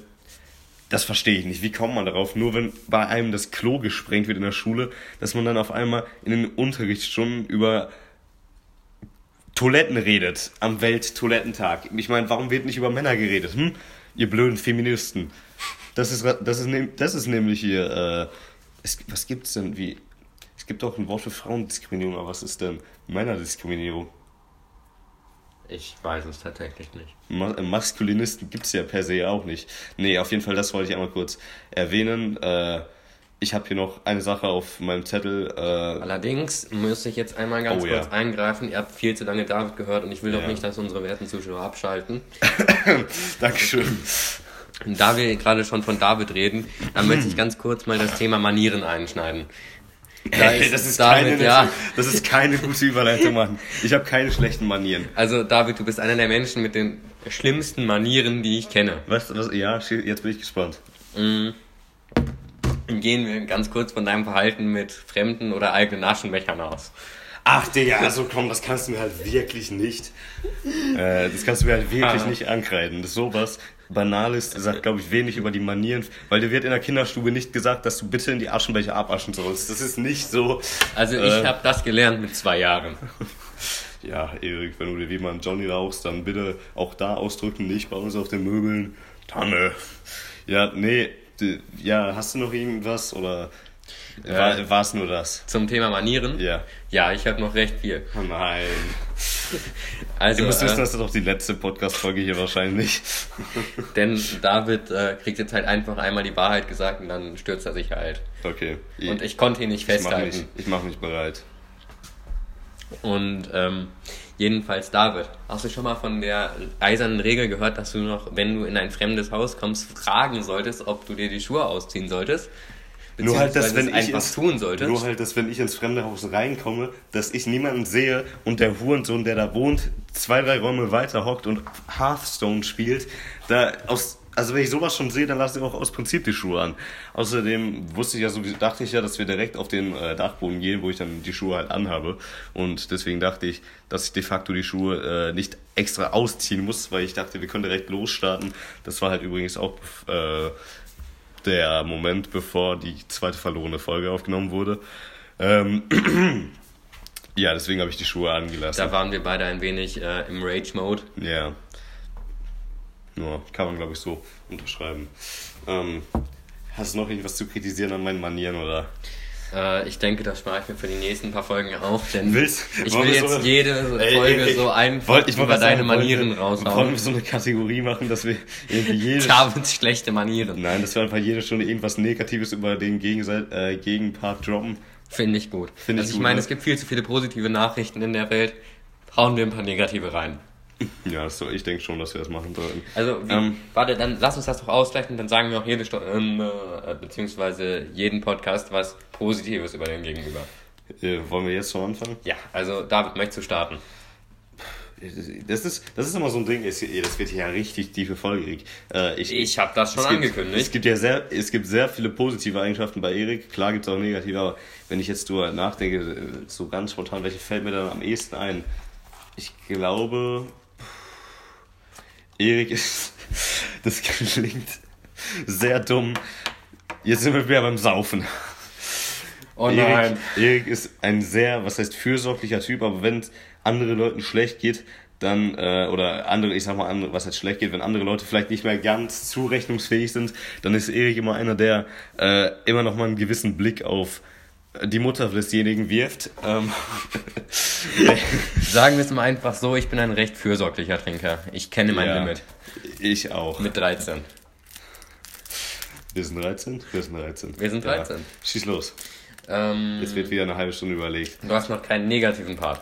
das verstehe ich nicht. Wie kommt man darauf? Nur wenn bei einem das Klo gesprengt wird in der Schule, dass man dann auf einmal in den Unterrichtsstunden über Toiletten redet am Welttoilettentag. Ich meine, warum wird nicht über Männer geredet? Hm? Ihr blöden Feministen. Das ist, das ist, das ist nämlich hier. Äh, es, was gibt's denn? Wie? Es gibt auch ein Wort für Frauendiskriminierung, aber was ist denn Männerdiskriminierung? Ich weiß es tatsächlich nicht. Ma Maskulinisten gibt es ja per se auch nicht. Nee, auf jeden Fall, das wollte ich einmal kurz erwähnen. Äh, ich habe hier noch eine Sache auf meinem Zettel. Äh Allerdings muss ich jetzt einmal ganz oh, kurz ja. eingreifen. Ihr habt viel zu lange David gehört und ich will ja. doch nicht, dass unsere werten Zuschauer abschalten. Dankeschön. Da wir gerade schon von David reden, dann möchte ich ganz kurz mal das Thema Manieren einschneiden. Da ist das, ist damit, keine, ja. das ist keine gute Überleitung, Mann. Ich habe keine schlechten Manieren. Also, David, du bist einer der Menschen mit den schlimmsten Manieren, die ich kenne. Was? was ja, jetzt bin ich gespannt. Mhm. Gehen wir ganz kurz von deinem Verhalten mit fremden oder eigenen Aschenbechern aus. Ach, Digga, also komm, das kannst du mir halt wirklich nicht. Äh, das kannst du mir halt wirklich ah. nicht ankreiden. Das ist sowas Banales, sagt, glaube ich, wenig über die Manieren, weil dir wird in der Kinderstube nicht gesagt, dass du bitte in die Aschenbecher abaschen sollst. Das ist nicht so. Also ich äh, habe das gelernt mit zwei Jahren. ja, Erik, wenn du dir wie man Johnny rauchst, dann bitte auch da ausdrücken, nicht bei uns auf den Möbeln. Tanne. Ja, nee, ja, hast du noch irgendwas oder war es nur das? Zum Thema Manieren? Ja. Ja, ich habe noch recht viel. Oh nein. Also, du musst wissen, äh, das ist doch die letzte Podcast-Folge hier wahrscheinlich. Denn David äh, kriegt jetzt halt einfach einmal die Wahrheit gesagt und dann stürzt er sich halt. Okay. Und ich konnte ihn nicht festhalten. Ich mache mich, mach mich bereit. Und ähm, jedenfalls David, hast du schon mal von der eisernen Regel gehört, dass du noch, wenn du in ein fremdes Haus kommst, fragen solltest, ob du dir die Schuhe ausziehen solltest? Nur halt, dass wenn ich ins, tun sollte. Nur halt, dass wenn ich ins fremde Haus reinkomme, dass ich niemanden sehe und der Hurensohn, der da wohnt, zwei, drei Räume weiter hockt und Hearthstone spielt, da aus also wenn ich sowas schon sehe, dann lasse ich auch aus Prinzip die Schuhe an. Außerdem wusste ich ja so, dachte ich ja, dass wir direkt auf den äh, Dachboden gehen, wo ich dann die Schuhe halt anhabe. Und deswegen dachte ich, dass ich de facto die Schuhe äh, nicht extra ausziehen muss, weil ich dachte, wir können direkt losstarten. Das war halt übrigens auch äh, der Moment, bevor die zweite verlorene Folge aufgenommen wurde. Ähm, ja, deswegen habe ich die Schuhe angelassen. Da waren wir beide ein wenig äh, im Rage-Mode. Ja. Ja, kann man, glaube ich, so unterschreiben. Ähm, hast du noch irgendwas zu kritisieren an meinen Manieren, oder? Äh, ich denke, das spare ich mir für die nächsten paar Folgen auf, denn Willst, ich will jetzt so, jede Folge ey, ey, so einfach wollt, ich über deine sagen, Manieren raushauen. Wollen wir so eine Kategorie machen, dass wir irgendwie jede... Davids schlechte Manieren. Nein, dass wir einfach jede Stunde irgendwas Negatives über den Gegenseit, äh, Gegenpart droppen. Finde ich gut. Find also ich, ich meine, ne? es gibt viel zu viele positive Nachrichten in der Welt. Hauen wir ein paar negative rein. Ja, so, ich denke schon, dass wir das machen sollten. Also, wie, ähm, warte, dann lass uns das doch ausgleichen, dann sagen wir auch jede Stunde, ähm, äh, beziehungsweise jeden Podcast was Positives über den Gegenüber. Äh, wollen wir jetzt schon anfangen? Ja, also David, möchtest du starten? Das ist, das ist immer so ein Ding, das wird hier ja richtig tiefe Folge. Äh, ich ich habe das schon angekündigt. Gibt, es gibt ja sehr, es gibt sehr viele positive Eigenschaften bei Erik. Klar gibt es auch negative, aber wenn ich jetzt drüber nachdenke, so ganz spontan, welche fällt mir dann am ehesten ein? Ich glaube, Erik ist. Das klingt sehr dumm. Jetzt sind wir wieder beim Saufen. Oh nein. Erik, Erik ist ein sehr, was heißt fürsorglicher Typ, aber wenn es anderen Leuten schlecht geht, dann, äh, oder andere, ich sag mal, andere, was heißt schlecht geht, wenn andere Leute vielleicht nicht mehr ganz zurechnungsfähig sind, dann ist Erik immer einer, der äh, immer noch mal einen gewissen Blick auf die Mutter desjenigen wirft. Ähm. Sagen wir es mal einfach so, ich bin ein recht fürsorglicher Trinker. Ich kenne mein ja, Limit. Ich auch. Mit 13. Wir sind 13? Wir sind 13. Wir sind 13. Ja. Schieß los. Ähm, Jetzt wird wieder eine halbe Stunde überlegt. Du hast noch keinen negativen Part.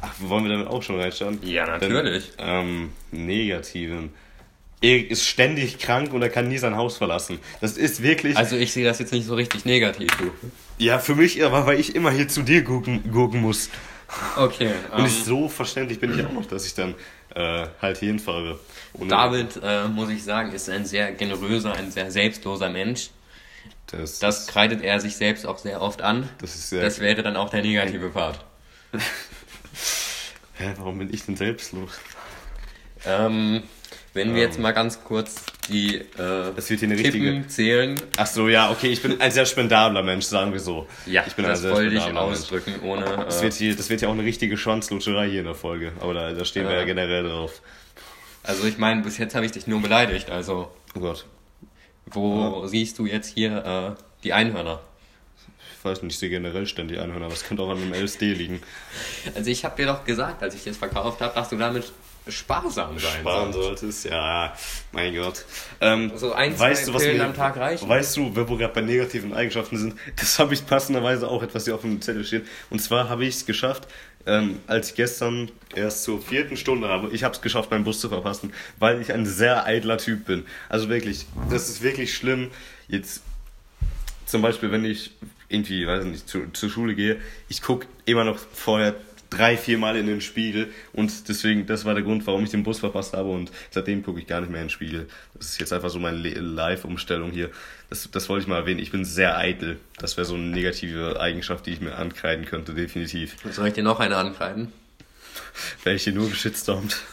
Ach, wollen wir damit auch schon reinschauen? Ja, natürlich. Dann, ähm, negativen. Erik ist ständig krank und er kann nie sein Haus verlassen. Das ist wirklich. Also ich sehe das jetzt nicht so richtig negativ, du. Ja, für mich aber, weil ich immer hier zu dir gucken, gucken muss. Okay. Und ähm, ich, so verständlich bin ich auch noch, dass ich dann äh, halt hier hinfahre. David, äh, muss ich sagen, ist ein sehr generöser, ein sehr selbstloser Mensch. Das, Das kreidet er sich selbst auch sehr oft an. das ist sehr. Das wäre dann auch der negative Part. Hä, warum bin ich denn selbstlos? Ähm, wenn wir jetzt mal ganz kurz die äh, Das wird hier eine Tippen richtige. zählen. Ach so, ja, okay, ich bin ein sehr spendabler Mensch, sagen wir so. Ja, ich bin das ein sehr wollte ich spendabler Mensch. ausdrücken, ohne. Das Äh, wird, hier, das wird ja auch eine richtige Schwanzlutscherei hier in der Folge. Aber da, da stehen wir Ja. ja generell drauf. also ich meine, bis jetzt habe ich dich nur beleidigt. Also Oh Gott. wo siehst du jetzt hier äh, die Einhörner? Ich weiß nicht, ich sehe generell ständig Einhörner, aber es könnte auch an einem LSD liegen. Also ich habe dir doch gesagt, als ich das verkauft habe, dass du damit sparsam sein Sparen solltest, ja, mein Gott. Ähm, So ein, zwei Pillen mir- am Tag reichen? Weißt du, wo wir gerade bei negativen Eigenschaften sind, das habe ich passenderweise auch etwas hier auf dem Zettel stehen. Und zwar habe ich es geschafft, ähm, als ich gestern erst zur vierten Stunde habe, ich habe es geschafft, meinen Bus zu verpassen, weil ich ein sehr eitler Typ bin. Also wirklich, das ist wirklich schlimm. Jetzt zum Beispiel, wenn ich irgendwie, weiß nicht, zu, zur Schule gehe, ich gucke immer noch vorher drei, vier Mal in den Spiegel und deswegen, das war der Grund, warum ich den Bus verpasst habe und seitdem gucke ich gar nicht mehr in den Spiegel. Das ist jetzt einfach so meine Live-Umstellung hier. Das, das wollte ich mal erwähnen. Ich bin sehr eitel. Das wäre so eine negative Eigenschaft, die ich mir ankreiden könnte, definitiv. Soll ich dir noch eine ankreiden? Wäre ich hier nur geschitstormt.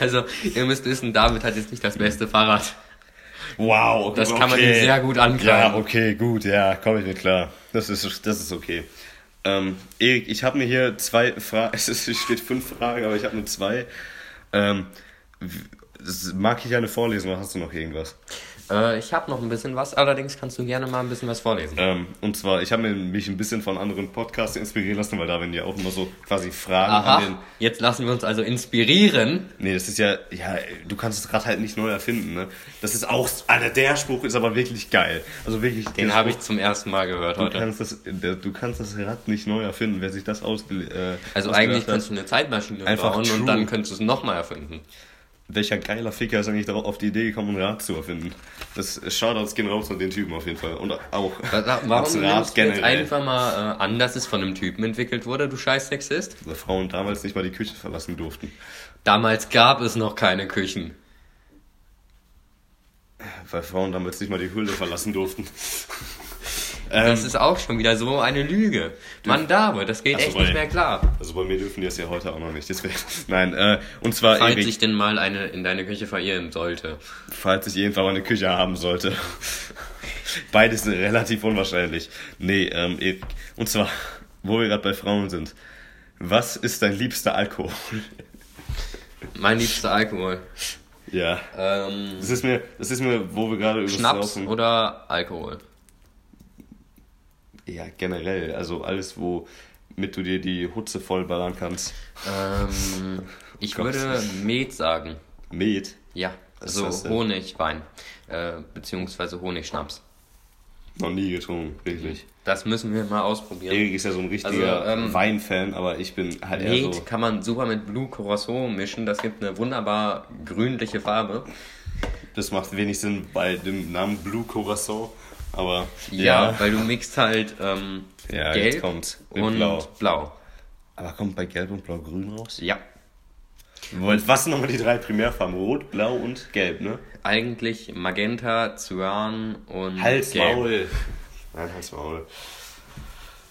Also, ihr müsst wissen, David hat jetzt nicht das beste Fahrrad. Wow, Das kann man ihm sehr gut ankreiden. Ja, okay, gut, ja, komme ich mir klar. Das ist, das ist okay. Ähm, Erik, ich habe mir hier zwei Fragen, es steht fünf Fragen, aber ich habe nur zwei. Ähm, mag ich eine vorlesen oder hast du noch irgendwas? Äh, ich habe noch ein bisschen was, allerdings kannst du gerne mal ein bisschen was vorlesen. Ähm, und zwar, ich habe mich ein bisschen von anderen Podcasts inspirieren lassen, weil da werden ja auch immer so quasi Fragen an den. Aha, jetzt lassen wir uns also inspirieren. Nee, das ist ja, ja, du kannst das Rad halt nicht neu erfinden, ne? Das ist auch, Alter, der Spruch ist aber wirklich geil. Also wirklich. Den habe ich zum ersten Mal gehört Du heute. kannst, das, du kannst das Rad nicht neu erfinden, wer sich das ausge, äh, Also eigentlich kannst du eine Zeitmaschine bauen true. und dann könntest du es nochmal erfinden. Welcher geiler Ficker ist eigentlich darauf auf die Idee gekommen, ein Rad zu erfinden? Das Shoutouts gehen raus an den Typen auf jeden Fall. Und auch Wa- Warum ans nimmst du jetzt einfach mal äh, an, dass es von einem Typen entwickelt wurde, du scheiß Sexist? Weil Frauen damals nicht mal die Küche verlassen durften. Damals gab es noch keine Küchen. Weil Frauen damals nicht mal die Hülle verlassen durften. Das ähm, ist auch schon wieder so eine Lüge. Mann, David, das geht echt nicht weil- mehr klar. also bei mir dürfen die das ja heute auch noch nicht. Deswegen, nein, äh, und zwar Falls Erik, sich denn mal eine in deine Küche verirren sollte. falls ich irgendwann mal eine Küche haben sollte. Beides relativ unwahrscheinlich. Nee, ähm, Erik, und zwar, wo wir gerade bei Frauen sind. Was ist dein liebster Alkohol? Mein liebster Alkohol. Ja. Ähm, Das ist mir, das ist mir, wo wir gerade über Schnaps oder Alkohol? Ja, generell. Also alles, womit du dir die Hutze vollballern kannst. Ähm, ich Gott. würde Met sagen. Met. Ja, Was so das? Honigwein. Äh, beziehungsweise Honigschnaps. Noch nie getrunken, wirklich. Das müssen wir mal ausprobieren. Erik ist ja so ein richtiger Also, ähm, Weinfan, aber ich bin halt eher Met so. kann man super mit Blue Curacao mischen. Das gibt eine wunderbar grünliche Farbe. Das macht wenig Sinn bei dem Namen Blue Curacao. Aber Ja, ja. weil du mixt halt ähm, Ja, gelb kommt's. Mit und Blau. blau. Aber kommt bei Gelb und Blau grün raus? Ja, Was sind nochmal die drei Primärfarben? Rot, Blau und Gelb, ne? eigentlich Magenta, Cyan und Hals, Gelb. Maul. Nein, Hals, Maul.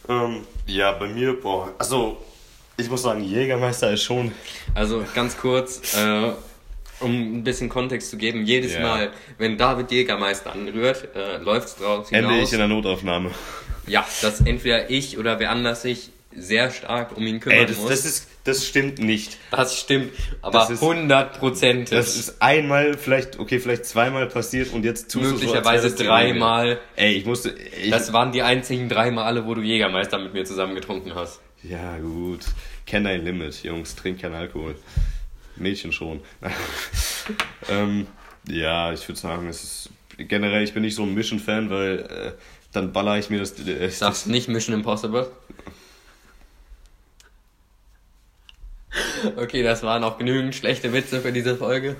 Ähm, ja, bei mir, boah, also, ich muss sagen, Jägermeister ist schon. Also ganz kurz, äh, um ein bisschen Kontext zu geben, jedes Ja. Mal, wenn David Jägermeister anrührt, äh, läuft es drauf Ende hinaus, ich in der Notaufnahme. ja, dass entweder ich oder wer anders sich sehr stark um ihn kümmern Ey, das, muss. das, ist, das stimmt nicht. das stimmt, aber Das 100 Prozent. Das ist einmal, vielleicht, okay, vielleicht zweimal passiert und jetzt so, als möglicherweise das die dreimal. Ey, ich musste. Ich, Das waren die einzigen drei Male, wo du Jägermeister mit mir zusammen getrunken hast. ja, gut. Kenn dein Limit, Jungs. Trink keinen Alkohol. Mädchen schon. ähm, ja, ich würde sagen, es ist. Generell, ich bin nicht so ein Mission-Fan, weil äh, dann baller ich mir das. Äh, Sagst nicht Mission Impossible? Okay, das waren auch genügend schlechte Witze für diese Folge.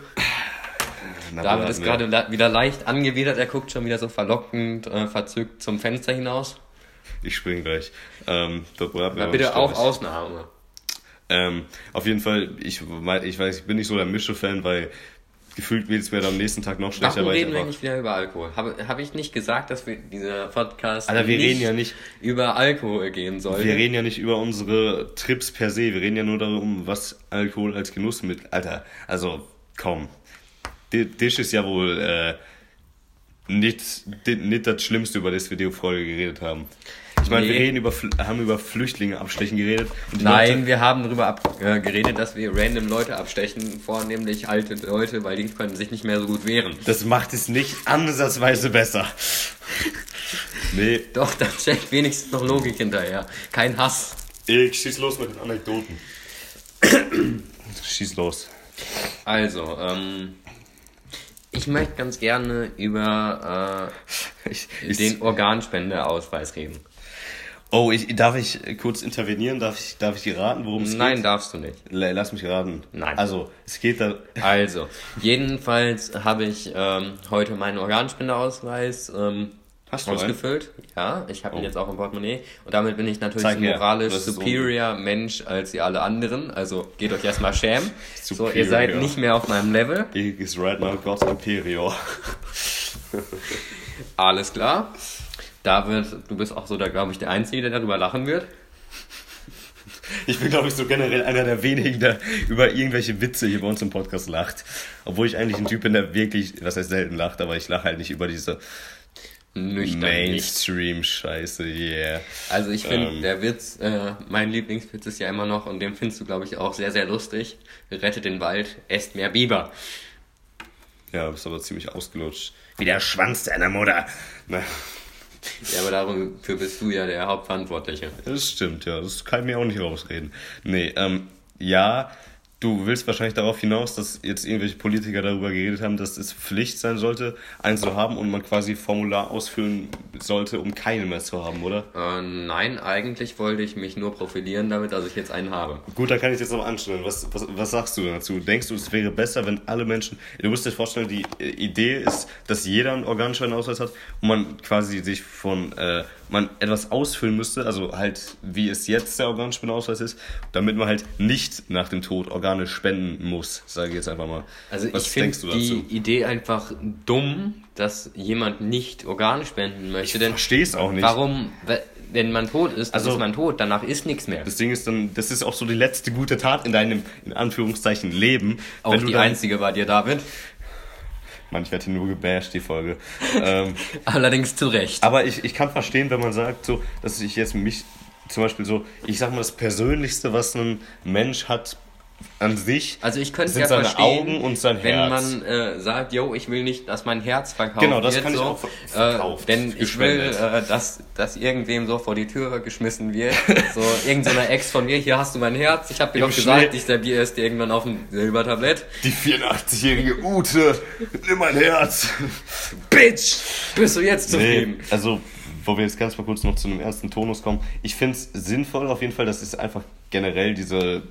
Na, David ist hatten gerade wieder leicht angewidert. Er guckt schon wieder so verlockend, äh, verzückt zum Fenster hinaus. Ich spring gleich. Ähm, da bitte auch. Ausnahme. Ähm, auf jeden Fall, ich, ich weiß, ich bin nicht so der Mische-Fan, weil gefühlt wird es mir dann am nächsten Tag noch schlechter, Warum reden wir eigentlich wieder über Alkohol? Habe hab ich nicht gesagt, dass wir dieser Podcast Alter, wir reden ja nicht- über Alkohol gehen sollte? Wir reden ja nicht über unsere Trips per se, wir reden ja nur darum, was Alkohol als Genussmittel. Alter, also komm. Di- Dish ist ja wohl äh, nicht, nicht das Schlimmste, über das wir die Folge geredet haben. Ich meine, wir Nee. reden über, haben über Flüchtlinge abstechen geredet. Nein, Leute, wir haben darüber ab, äh, geredet, dass wir random Leute abstechen, vornehmlich alte Leute, weil die können sich nicht mehr so gut wehren. das macht es nicht ansatzweise besser. nee, Doch, da steckt wenigstens noch Logik hinterher. Kein Hass. ich schieß los mit den Anekdoten. schieß los. Also, ähm, ich möchte ganz gerne über Ich, äh, ich, den Organspendeausweis reden. Oh, ich, darf ich kurz intervenieren? Darf ich, darf ich dir raten, worum es Nein, geht? darfst du nicht. Lass mich raten. Nein. Also, es geht da. Also, jedenfalls habe ich ähm, heute meinen Organspendeausweis ähm, Hast du ausgefüllt. Ja, ich habe ihn Oh. jetzt auch im Portemonnaie. Und damit bin ich natürlich Zeig ein moralisch superior Mensch als ihr alle anderen. Also geht euch erstmal schämen. So, ihr seid nicht mehr auf meinem Level. Ich ist right now God's Imperial. Alles klar. David, du bist auch so, da glaube ich, der Einzige, der darüber lachen wird. Ich bin, glaube ich, so generell einer der wenigen, der über irgendwelche Witze hier bei uns im Podcast lacht. Obwohl ich eigentlich ein Typ bin, der wirklich, was heißt selten lacht, aber ich lache halt nicht über diese. Mainstream-Scheiße, yeah. Also ich finde, Ähm. der Witz, äh, mein Lieblingswitz ist ja immer noch, und den findest du, glaube ich, auch sehr, sehr lustig. Rettet den Wald, esst mehr Biber. Ja, bist aber ziemlich ausgelutscht. Wie der Schwanz deiner Mutter. Na, Ja, aber dafür bist du ja der Hauptverantwortliche. das stimmt, ja. Das kann ich mir auch nicht rausreden. Nee, ähm, ja, du willst wahrscheinlich darauf hinaus, dass jetzt irgendwelche Politiker darüber geredet haben, dass es Pflicht sein sollte, einen zu haben und man quasi Formular ausfüllen sollte, um keine mehr zu haben, oder? Äh, nein, eigentlich wollte ich mich nur profilieren damit, dass ich jetzt einen habe. Gut, dann kann ich das aber anstellen. Was, was, was sagst du dazu? Denkst du, es wäre besser, wenn alle Menschen. Du musst dir vorstellen, die äh, Idee ist, dass jeder einen Organspendenausweis hat und man quasi sich von. Äh, man etwas ausfüllen müsste, also halt wie es jetzt der Organspendeausweis ist, damit man halt nicht nach dem Tod Organe spenden muss, sage ich jetzt einfach mal. Also Was ich finde die? Idee einfach dumm, dass jemand nicht Organe spenden möchte. Denn verstehe es auch nicht. Warum, we- wenn man tot ist, dann Also- ist man tot, danach ist nichts mehr. Das Ding ist dann, das ist auch so die letzte gute Tat in deinem, in Anführungszeichen, Leben. Auch wenn du die dann, einzige bei dir, David. Mann, ich werde hier nur gebasht, die Folge. ähm, Allerdings zu Recht. Aber ich, ich kann verstehen, wenn man sagt, so, dass ich jetzt mich zum Beispiel so, ich sag mal, das Persönlichste, was ein Mensch hat an sich, Also ich könnte sind ja seine verstehen, Augen und sein wenn Herz. man äh, sagt, yo, ich will nicht, dass mein Herz verkauft Genau, das wird. kann ich so, auch ver- verkauft, Äh, denn ich will, gespendet. äh, dass, dass irgendwem so vor die Tür geschmissen wird. so irgendeiner so Ex von mir, hier hast du mein Herz. Ich habe dir Im doch gesagt, Schnitt- ich serviere es dir irgendwann auf dem Silbertablett. die 84-jährige Ute, nimm mein Herz. Bitch! Bist du jetzt Nee, zufrieden? also, wo wir jetzt ganz mal kurz noch zu einem ersten Tonus kommen. Ich finde es sinnvoll auf jeden Fall, dass es einfach generell diese,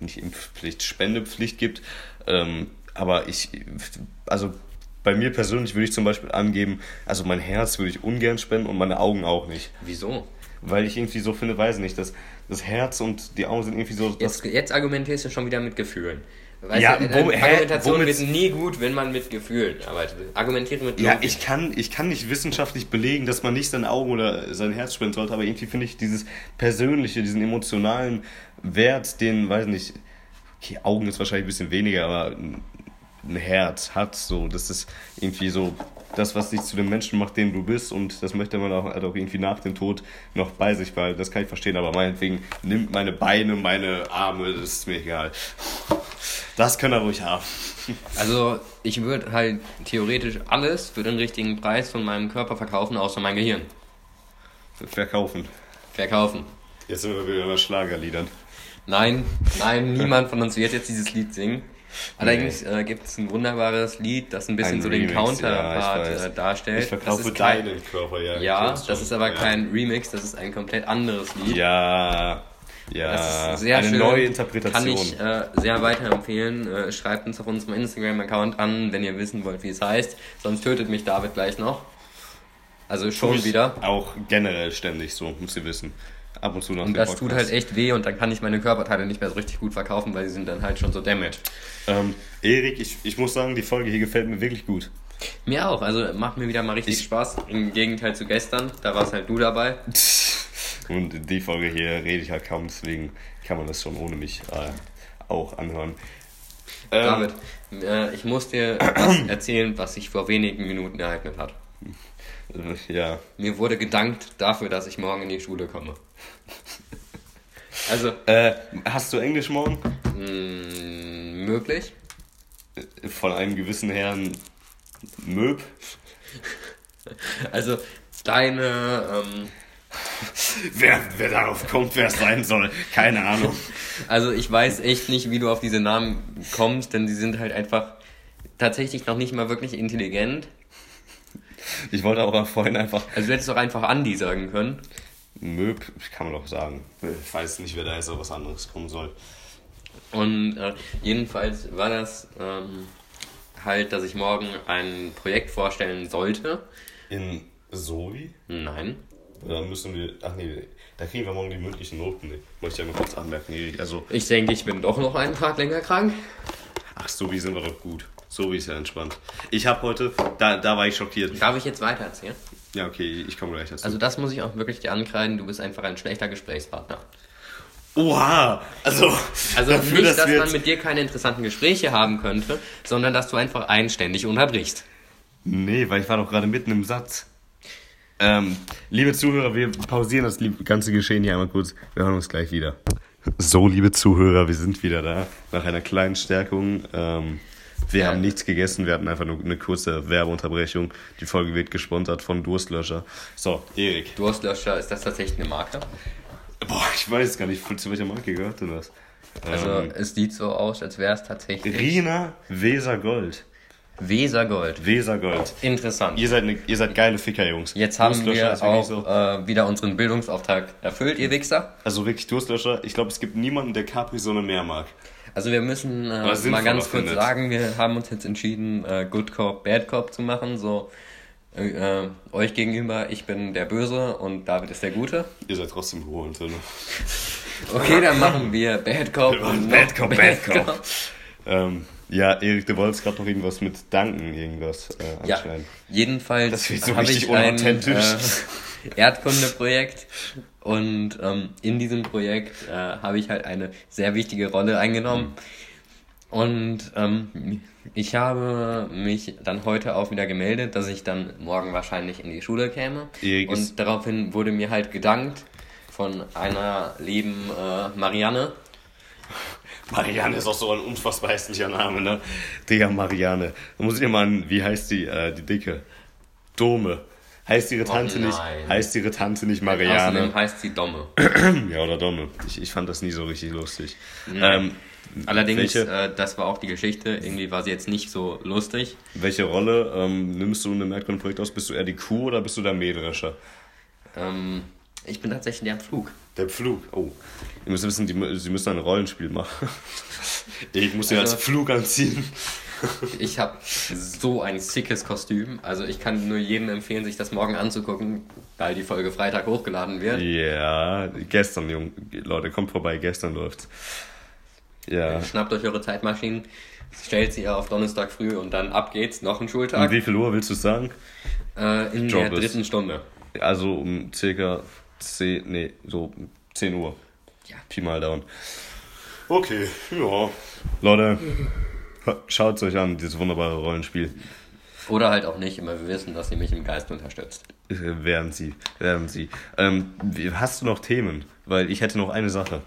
nicht Impfpflicht, Spendepflicht gibt. Ähm, aber ich, also bei mir persönlich würde ich zum Beispiel angeben, also mein Herz würde ich ungern spenden und meine Augen auch nicht. Wieso? Weil ich irgendwie so finde, weiß nicht, dass das Herz und die Augen sind irgendwie so. Jetzt, jetzt argumentierst du schon wieder mit Gefühlen. Weißt Ja, du, wo- hä? Argumentation Womit- wird nie gut, wenn man mit Gefühlen arbeitet. Argumentiert mit ja, Logik. ich kann, ich kann nicht wissenschaftlich belegen, dass man nicht seine Augen oder sein Herz spenden sollte, aber irgendwie finde ich dieses persönliche, diesen emotionalen Wert, den, weiß nicht, okay, Augen ist wahrscheinlich ein bisschen weniger, aber ein, ein Herz hat so, das ist irgendwie so das, was dich zu dem Menschen macht, den du bist und das möchte man auch, halt auch irgendwie nach dem Tod noch bei sich behalten. Das kann ich verstehen, aber meinetwegen nimmt meine Beine, meine Arme, das ist mir egal. Das kann er ruhig haben. Also ich würde halt theoretisch alles für den richtigen Preis von meinem Körper verkaufen, außer mein Gehirn. Verkaufen. Verkaufen. Jetzt sind wir wieder bei Schlagerliedern. Nein, nein, niemand von uns wird jetzt dieses Lied singen. Allerdings äh, gibt es ein wunderbares Lied, das ein bisschen Ein so den Remix, ja, Counterpart ich weiß. äh, darstellt. Ich verkaufe das ist kein, deinen Körper, ja. Ja, das ist aber ja. kein Remix, das ist ein komplett anderes Lied. Ja, Ja, das ist sehr eine schön. neue Interpretation. Kann ich äh, sehr weiterempfehlen. Äh, schreibt uns auf unserem Instagram-Account an, wenn ihr wissen wollt, wie es heißt. Sonst tötet mich David gleich noch. Also schon Ich wieder. Auch generell ständig so, müsst ihr wissen. Ab und zu nach Und das tut halt echt weh und dann kann ich meine Körperteile nicht mehr so richtig gut verkaufen, weil sie sind dann halt schon so damaged. Ähm, Erik, ich, ich muss sagen, die Folge hier gefällt mir wirklich gut. Mir auch, also macht mir wieder mal richtig Ich- Spaß. Im Gegenteil zu gestern, da warst halt du dabei. Und die Folge hier rede ich halt kaum, deswegen kann man das schon ohne mich äh, auch anhören. Ähm, David, äh, ich muss dir was erzählen, was sich vor wenigen Minuten ereignet hat. Ja, Mir wurde gedankt dafür, dass ich morgen in die Schule komme. Also, äh, hast du Englisch morgen? mh, möglich. Von einem gewissen Herrn Möb? Also, deine, ähm, Wer, wer darauf kommt, wer es sein soll, keine Ahnung. also ich weiß echt nicht, wie du auf diese Namen kommst, denn sie sind halt einfach tatsächlich noch nicht mal wirklich intelligent. Ich wollte aber vorhin einfach Also, du hättest doch einfach Andi sagen können. Möb, kann man doch sagen. Ich weiß nicht, wer da jetzt oder was anderes kommen soll. Und äh, jedenfalls war das ähm, halt, dass ich morgen ein Projekt vorstellen sollte. In Soli? Nein. Da müssen wir. Ach nee, da kriegen wir morgen die mündlichen Noten. Nee, Möchte ich ja mal kurz anmerken. Erik. Also, Ich denke, ich bin doch noch einen Tag länger krank. ach, so wie sind wir doch gut. So wie ist ja entspannt. Ich habe heute, da, da war ich schockiert. Darf ich jetzt weiter erzählen? Ja, okay, ich komme gleich dazu. Also das muss ich auch wirklich dir ankreiden, du bist einfach ein schlechter Gesprächspartner. Oha! Also, Also dafür, nicht, dass dass man mit dir keine interessanten Gespräche haben könnte, sondern dass du einfach einen ständig unterbrichst. Nee, weil ich war doch gerade mitten im Satz. Ähm, liebe Zuhörer, wir pausieren das ganze Geschehen hier einmal kurz. Wir hören uns gleich wieder. So, liebe Zuhörer, wir sind wieder da. Nach einer kleinen Stärkung. Ähm, wir Ja. haben nichts gegessen, wir hatten einfach nur eine kurze Werbeunterbrechung. Die Folge wird gesponsert von Durstlöscher. So, Erik. Durstlöscher, ist das tatsächlich eine Marke? Boah, ich weiß gar nicht, zu welcher Marke gehört denn das? Also Ähm, es sieht so aus, als wäre es tatsächlich Rina Weser Gold. Wesergold. Weser Gold. Interessant. Ihr seid, ne, ihr seid geile Ficker, Jungs. Jetzt haben wir auch so- äh, wieder unseren Bildungsauftrag erfüllt, ihr Wichser. Also wirklich Durstlöscher. Ich glaube, es gibt niemanden, der Capri-Sonne mehr mag. Also wir müssen äh, mal ganz kurz findet. sagen, wir haben uns jetzt entschieden, äh, Good Cop, Bad Cop zu machen. So äh, euch gegenüber, ich bin der Böse und David ist der Gute. Ihr seid trotzdem Hohentöne. Okay, dann machen wir Bad Cop und Bad Cop, Bad Cop. Ähm, ja, Erik, du wolltest gerade noch irgendwas mit Danken, irgendwas äh, Ja, jedenfalls Das wird so habe richtig ich ein unauthentisch. äh, Erdkundeprojekt und ähm, in diesem Projekt äh, habe ich halt eine sehr wichtige Rolle eingenommen und ähm, ich habe mich dann heute auch wieder gemeldet, dass ich dann morgen wahrscheinlich in die Schule käme Erik und daraufhin wurde mir halt gedankt von einer lieben äh, Marianne. Marianne ist auch so ein unfassbar hässlicher Name, ne? Digga, Marianne. Da muss ich dir mal an, wie heißt die, äh, die Dicke? Dome. Heißt ihre Tante nicht, nein. heißt ihre Tante nicht Marianne? Außerdem heißt sie Domme. Ja, oder Domme. Ich, ich fand das nie so richtig lustig. Ähm, Allerdings, welche, äh, das war auch die Geschichte, irgendwie war sie jetzt nicht so lustig. welche Rolle ähm, nimmst du in einem Erdkundenprojekt aus? Bist du eher die Kuh oder bist du der Mähdrescher? Ähm, ich bin tatsächlich der Flug. Der Pflug. Oh. Ihr müsst wissen, die, sie müssen ein Rollenspiel machen. Ich muss sie Also- als Pflug anziehen. Ich habe so ein sickes Kostüm. Also ich kann nur jedem empfehlen, sich das morgen anzugucken, weil die Folge Freitag hochgeladen wird. Ja, gestern, Jung. Leute, kommt vorbei, gestern läuft's. Ja. Schnappt euch eure Zeitmaschinen, stellt sie auf Donnerstag früh und dann ab geht's, noch ein Um Schultag. wie viel Uhr willst du sagen? Äh, in Job der ist- dritten Stunde. Also um circa 10, nee, so 10 Uhr. Ja. Pi mal down. Okay, ja. Leute, schaut euch an, dieses wunderbare Rollenspiel. Oder halt auch nicht, immer wir wissen, dass ihr mich im Geist unterstützt. Äh, Werden sie, werden sie. Ähm, hast du noch Themen? Weil ich hätte noch eine Sache.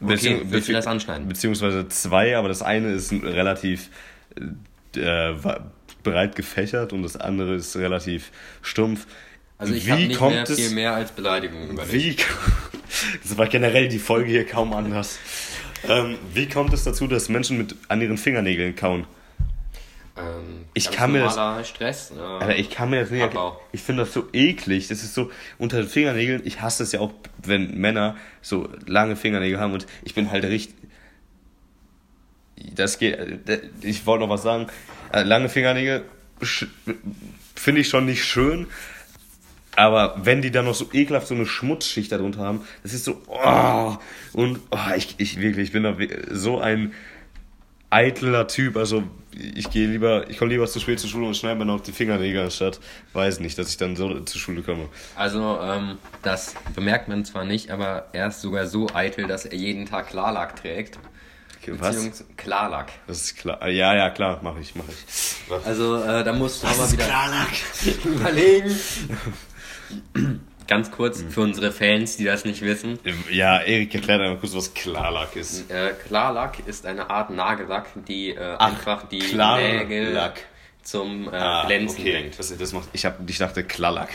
Okay, willst du das anschneiden? Beziehungsweise zwei, aber das eine ist relativ äh, breit gefächert und das andere ist relativ stumpf. Also ich Wie habe nicht kommt mehr es- viel mehr als Beleidigung über dich. Wie, das war generell die Folge hier kaum anders. Ähm, wie kommt es dazu, dass Menschen mit an ihren Fingernägeln kauen? Ähm, Ich kann mir das- Stress. Äh, Alter, ich kann mir das nicht Abbau. Ich finde das so eklig. Das ist so unter den Fingernägeln. Ich hasse es ja auch, wenn Männer so lange Fingernägel haben und ich bin halt richtig. Das geht. äh, Ich wollte noch was sagen. Äh, Lange Fingernägel finde ich schon nicht schön. Aber wenn die dann noch so ekelhaft so eine Schmutzschicht darunter haben, das ist so. Oh, und oh, ich, ich wirklich, ich bin da so ein eitler Typ. Also ich gehe lieber, ich komme lieber zu spät zur Schule und schneide mir noch die Fingernägel anstatt, weiß nicht, dass ich dann so zur Schule komme. Also, ähm, das bemerkt man zwar nicht, aber er ist sogar so eitel, dass er jeden Tag Klarlack trägt. Okay, was? Beziehungs- Klarlack. Das ist klar. Ja, ja, klar, mache ich, mache ich. Was? Also, äh, da musst du mal ist wieder Klarlack? überlegen. Ganz kurz für unsere Fans, die das nicht wissen. Ja, Erik erklärt einmal kurz, was Klarlack ist. Äh, Klarlack ist eine Art Nagellack, die äh, einfach die Klarlack. Nägel zum äh, Ah, Glänzen okay. bringt. Das, das macht, ich, hab, ich dachte Klallack.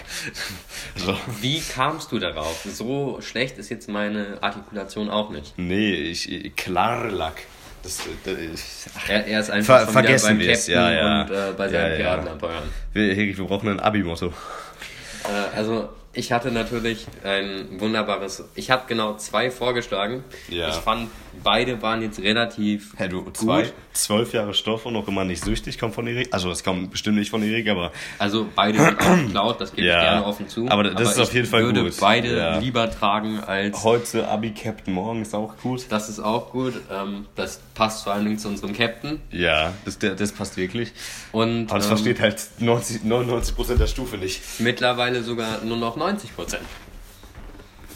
so. Wie kamst du darauf? So schlecht ist jetzt meine Artikulation auch nicht. Nee, ich, ich Klarlack. Das, das, ach, Er, er ist einfach Ver- vergessen wieder beim wir es, Captain ja, ja. und äh, bei Ja, seinen ja. Piraten abheuern. wir, Erik, wir brauchen ein Abi-Motto. Äh, also ich hatte natürlich ein wunderbares. Ich habe genau zwei vorgeschlagen. Ja. Ich fand beide waren jetzt relativ Hey, du, gut. zwei, zwölf Jahre Stoff und noch immer nicht süchtig, kommt von Erik. Also, das kommt bestimmt nicht von Erik, aber Also beide sind auch das gebe Ja. ich gerne offen zu. Aber das ist auf ich jeden Fall würde gut. beide Ja. lieber tragen als heute Abi-Captain, morgen ist auch gut. Das ist auch gut. Ähm, das passt vor allen Dingen zu unserem Captain. Ja, das, das passt wirklich. Und Aber das ähm, versteht halt 90, 99% der Stufe nicht. mittlerweile sogar nur noch 90 Prozent.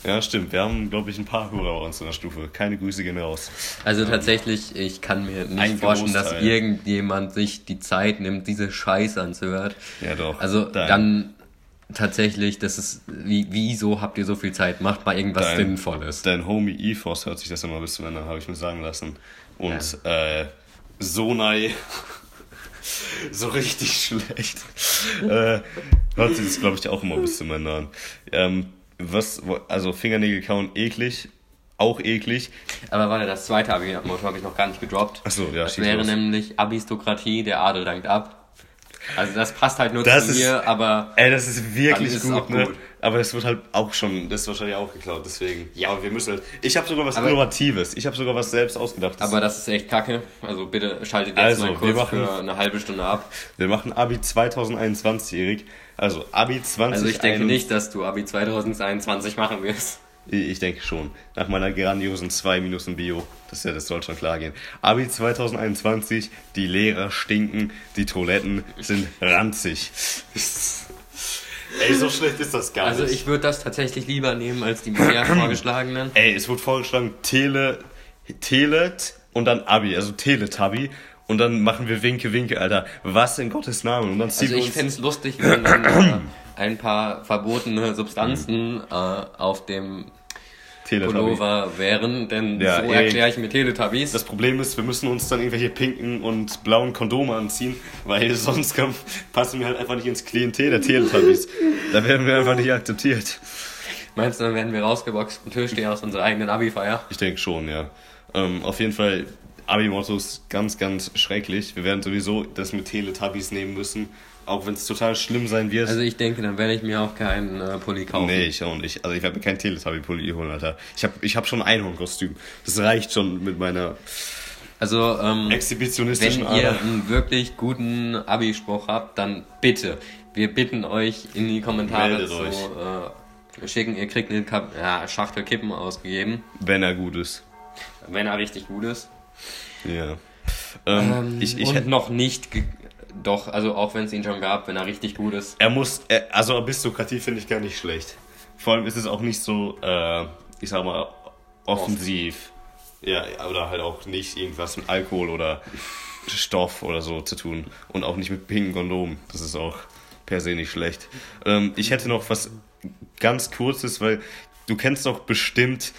Ja, stimmt. Wir haben, glaube ich, ein paar Hörer bei uns in der Stufe. Keine Grüße gehen raus. Also tatsächlich, ich kann mir nicht vorstellen, dass Großteil. irgendjemand sich die Zeit nimmt, diese Scheiße anzuhören. Ja, doch. Also Dein- dann tatsächlich, das ist, wie, wieso habt ihr so viel Zeit? Macht mal irgendwas Dein- Sinnvolles. Dein Homie EFOS hört sich das immer bis zum Ende, habe ich mir sagen lassen. Und äh, Sonai, so richtig schlecht, äh, hört sich das, glaube ich, auch immer bis zum Ende an. Ähm, was, also Fingernägel kauen eklig, auch eklig. Aber warte, das zweite Abi-Motto habe ich noch gar nicht gedroppt. Ach so, ja, Das wäre los. nämlich Aristokratie, der Adel dankt ab. Also das passt halt nur Das zu ist- mir, aber Ey, das ist wirklich Dann ist gut, ne? gut. Aber das wird halt auch schon, das ist wahrscheinlich auch geklaut, deswegen. Ja, aber wir müssen halt. Ich habe sogar was Aber- Innovatives. Ich habe sogar was selbst ausgedacht. Aber das ist echt kacke. Also bitte schaltet jetzt Also, mal wir kurz machen- für eine halbe Stunde ab. wir machen Abi 2021, Erik. Also Abi 2021. Also ich denke nicht, dass du Abi 2022 machen wirst. Ich denke schon. Nach meiner grandiosen 2 minus in Bio. Das, ja, das soll schon klar gehen. Abi 2021, die Lehrer stinken, die Toiletten sind ranzig. Ey, so schlecht ist das gar Also nicht. ich würde das tatsächlich lieber nehmen als die bisher vorgeschlagenen. Ey, es wurde vorgeschlagen Tele, Telet und dann Abi, also Teletubby. Und dann machen wir Winke, Winke, Alter. Was in Gottes Namen? Und dann ziehen Also wir ich fände es lustig, wenn dann äh, ein paar verbotene Substanzen äh, auf dem. Pullover wären, denn Ja, so Erik. erkläre ich mir Teletubbies. Das Problem ist, wir müssen uns dann irgendwelche pinken und blauen Kondome anziehen, weil sonst passen wir halt einfach nicht ins Klientel der Teletubbies. Da werden wir einfach nicht akzeptiert. Meinst du, dann werden wir rausgeboxt und stehen aus unserer eigenen Abi-Feier? Ich denke schon, ja. Ähm, auf jeden Fall, Abi-Mottos ganz, ganz schrecklich. Wir werden sowieso das mit Teletubbies nehmen müssen, auch wenn es total schlimm sein wird. Also ich denke, dann werde ich mir auch keinen äh, Pulli kaufen. Nee, ich auch nicht. Also ich werde mir kein Teletubby-Pulli holen, Alter. Ich habe ich hab schon ein Einhornkostüm. Das reicht schon mit meiner Also ähm, wenn ihr Ader. einen wirklich guten Abi-Spruch habt, dann bitte. Wir bitten euch in die Kommentare Meldet zu äh, schicken. Ihr kriegt eine Kap ja, Schachtel Kippen ausgegeben, Wenn er gut ist. wenn er richtig gut ist. Ja. Ähm, ich, ich, und noch nicht, doch, also auch wenn es ihn schon gab, wenn er richtig gut ist. Er muss, er, also Aristokratie finde ich gar nicht schlecht. Vor allem ist es auch nicht so, äh, ich sag mal, offensiv. Ja, oder halt auch nicht irgendwas mit Alkohol oder Stoff oder so zu tun. Und auch nicht mit pinken Kondomen. Das ist auch per se nicht schlecht. Ähm, ich hätte noch was ganz Kurzes, weil du kennst doch bestimmt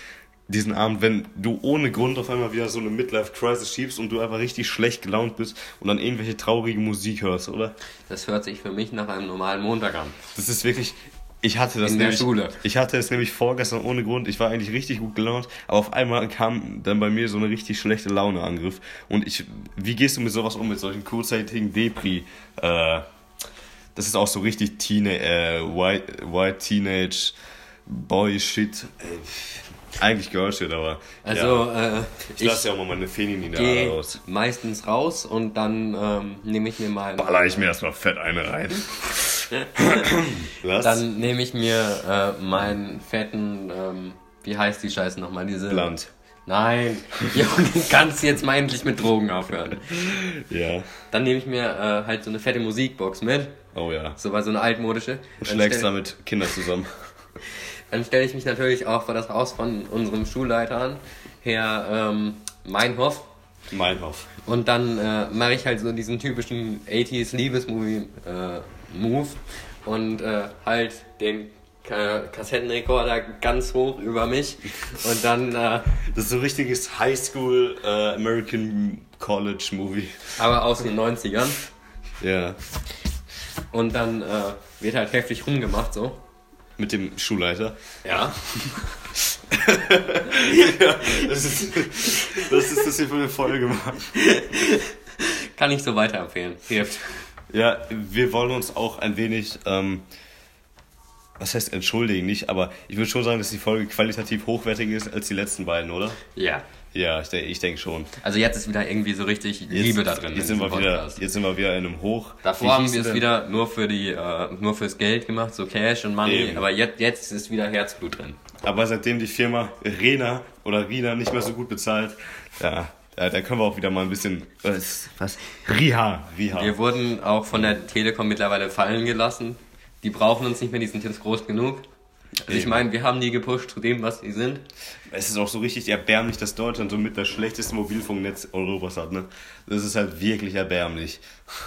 diesen Abend, wenn du ohne Grund auf einmal wieder so eine Midlife-Crisis schiebst und du einfach richtig schlecht gelaunt bist und dann irgendwelche traurige Musik hörst, oder? Das hört sich für mich nach einem normalen Montag an. Das ist wirklich. Ich hatte das in der nämlich, Schule. Ich hatte es nämlich vorgestern ohne Grund. Ich war eigentlich richtig gut gelaunt, aber auf einmal kam dann bei mir so eine richtig schlechte Laune-Angriff. Und ich, wie gehst du mit sowas um, mit solchen kurzzeitigen Depri? Äh, das ist auch so richtig Teenie, äh, White, White Teenage Boy Shit. Äh, eigentlich Girl Shit, aber. Also, ja. äh, ich lasse ja auch mal meine Feminin da gehe raus. meistens raus und dann ähm, nehme ich mir mal. Baller ich mir erstmal fett eine rein. Was? Dann nehme ich mir äh, meinen fetten, ähm, wie heißt die Scheiße nochmal, diese... Blunt. Nein, Junge, kannst jetzt mal endlich mit Drogen aufhören. Ja. Dann nehme ich mir äh, halt so eine fette Musikbox mit, Oh ja. so bei so eine altmodische. Du Dann schlägst damit Kinder zusammen. Dann stelle ich mich natürlich auch vor das Haus von unserem Schulleiter an, Herr ähm, Meinhoff. Meinhof. Und dann äh, mache ich halt so diesen typischen 80s Liebesmovie äh, und äh, halt den Ka Kassettenrekorder ganz hoch über mich und dann äh, Das ist so ein richtiges Highschool äh, American College Movie. aber aus den 90ern Ja. und dann äh, wird halt heftig rumgemacht so. Mit dem Schulleiter. Ja. ja, das ist, das ist das hier für eine Folge, Mann. Kann ich so weiterempfehlen. Hilft. Ja, wir wollen uns auch ein wenig, ähm, was heißt entschuldigen, nicht, aber ich würde schon sagen, dass die Folge qualitativ hochwertiger ist als die letzten beiden, oder? Ja. Ja, ich, denke- ich denke schon. Also jetzt ist wieder irgendwie so richtig Jetzt, Liebe da drin. Jetzt in sind, wir wieder, jetzt sind wir wieder in einem Hoch. Davor haben wir es wieder nur für die, äh, nur fürs Geld gemacht, so Cash und Money, Eben. aber jetzt, jetzt ist wieder Herzblut drin. Aber seitdem die Firma Rena oder Rina nicht mehr so gut bezahlt, ja, da, da können wir auch wieder mal ein bisschen. Was? was? Riha. Riha. Wir wurden auch von der Telekom mittlerweile fallen gelassen. Die brauchen uns nicht mehr, die sind jetzt groß genug. Also ich meine, wir haben die gepusht zu dem, was sie sind. Es ist auch so richtig erbärmlich, dass Deutschland so mit das schlechteste Mobilfunknetz Europas hat, ne? Das ist halt wirklich erbärmlich.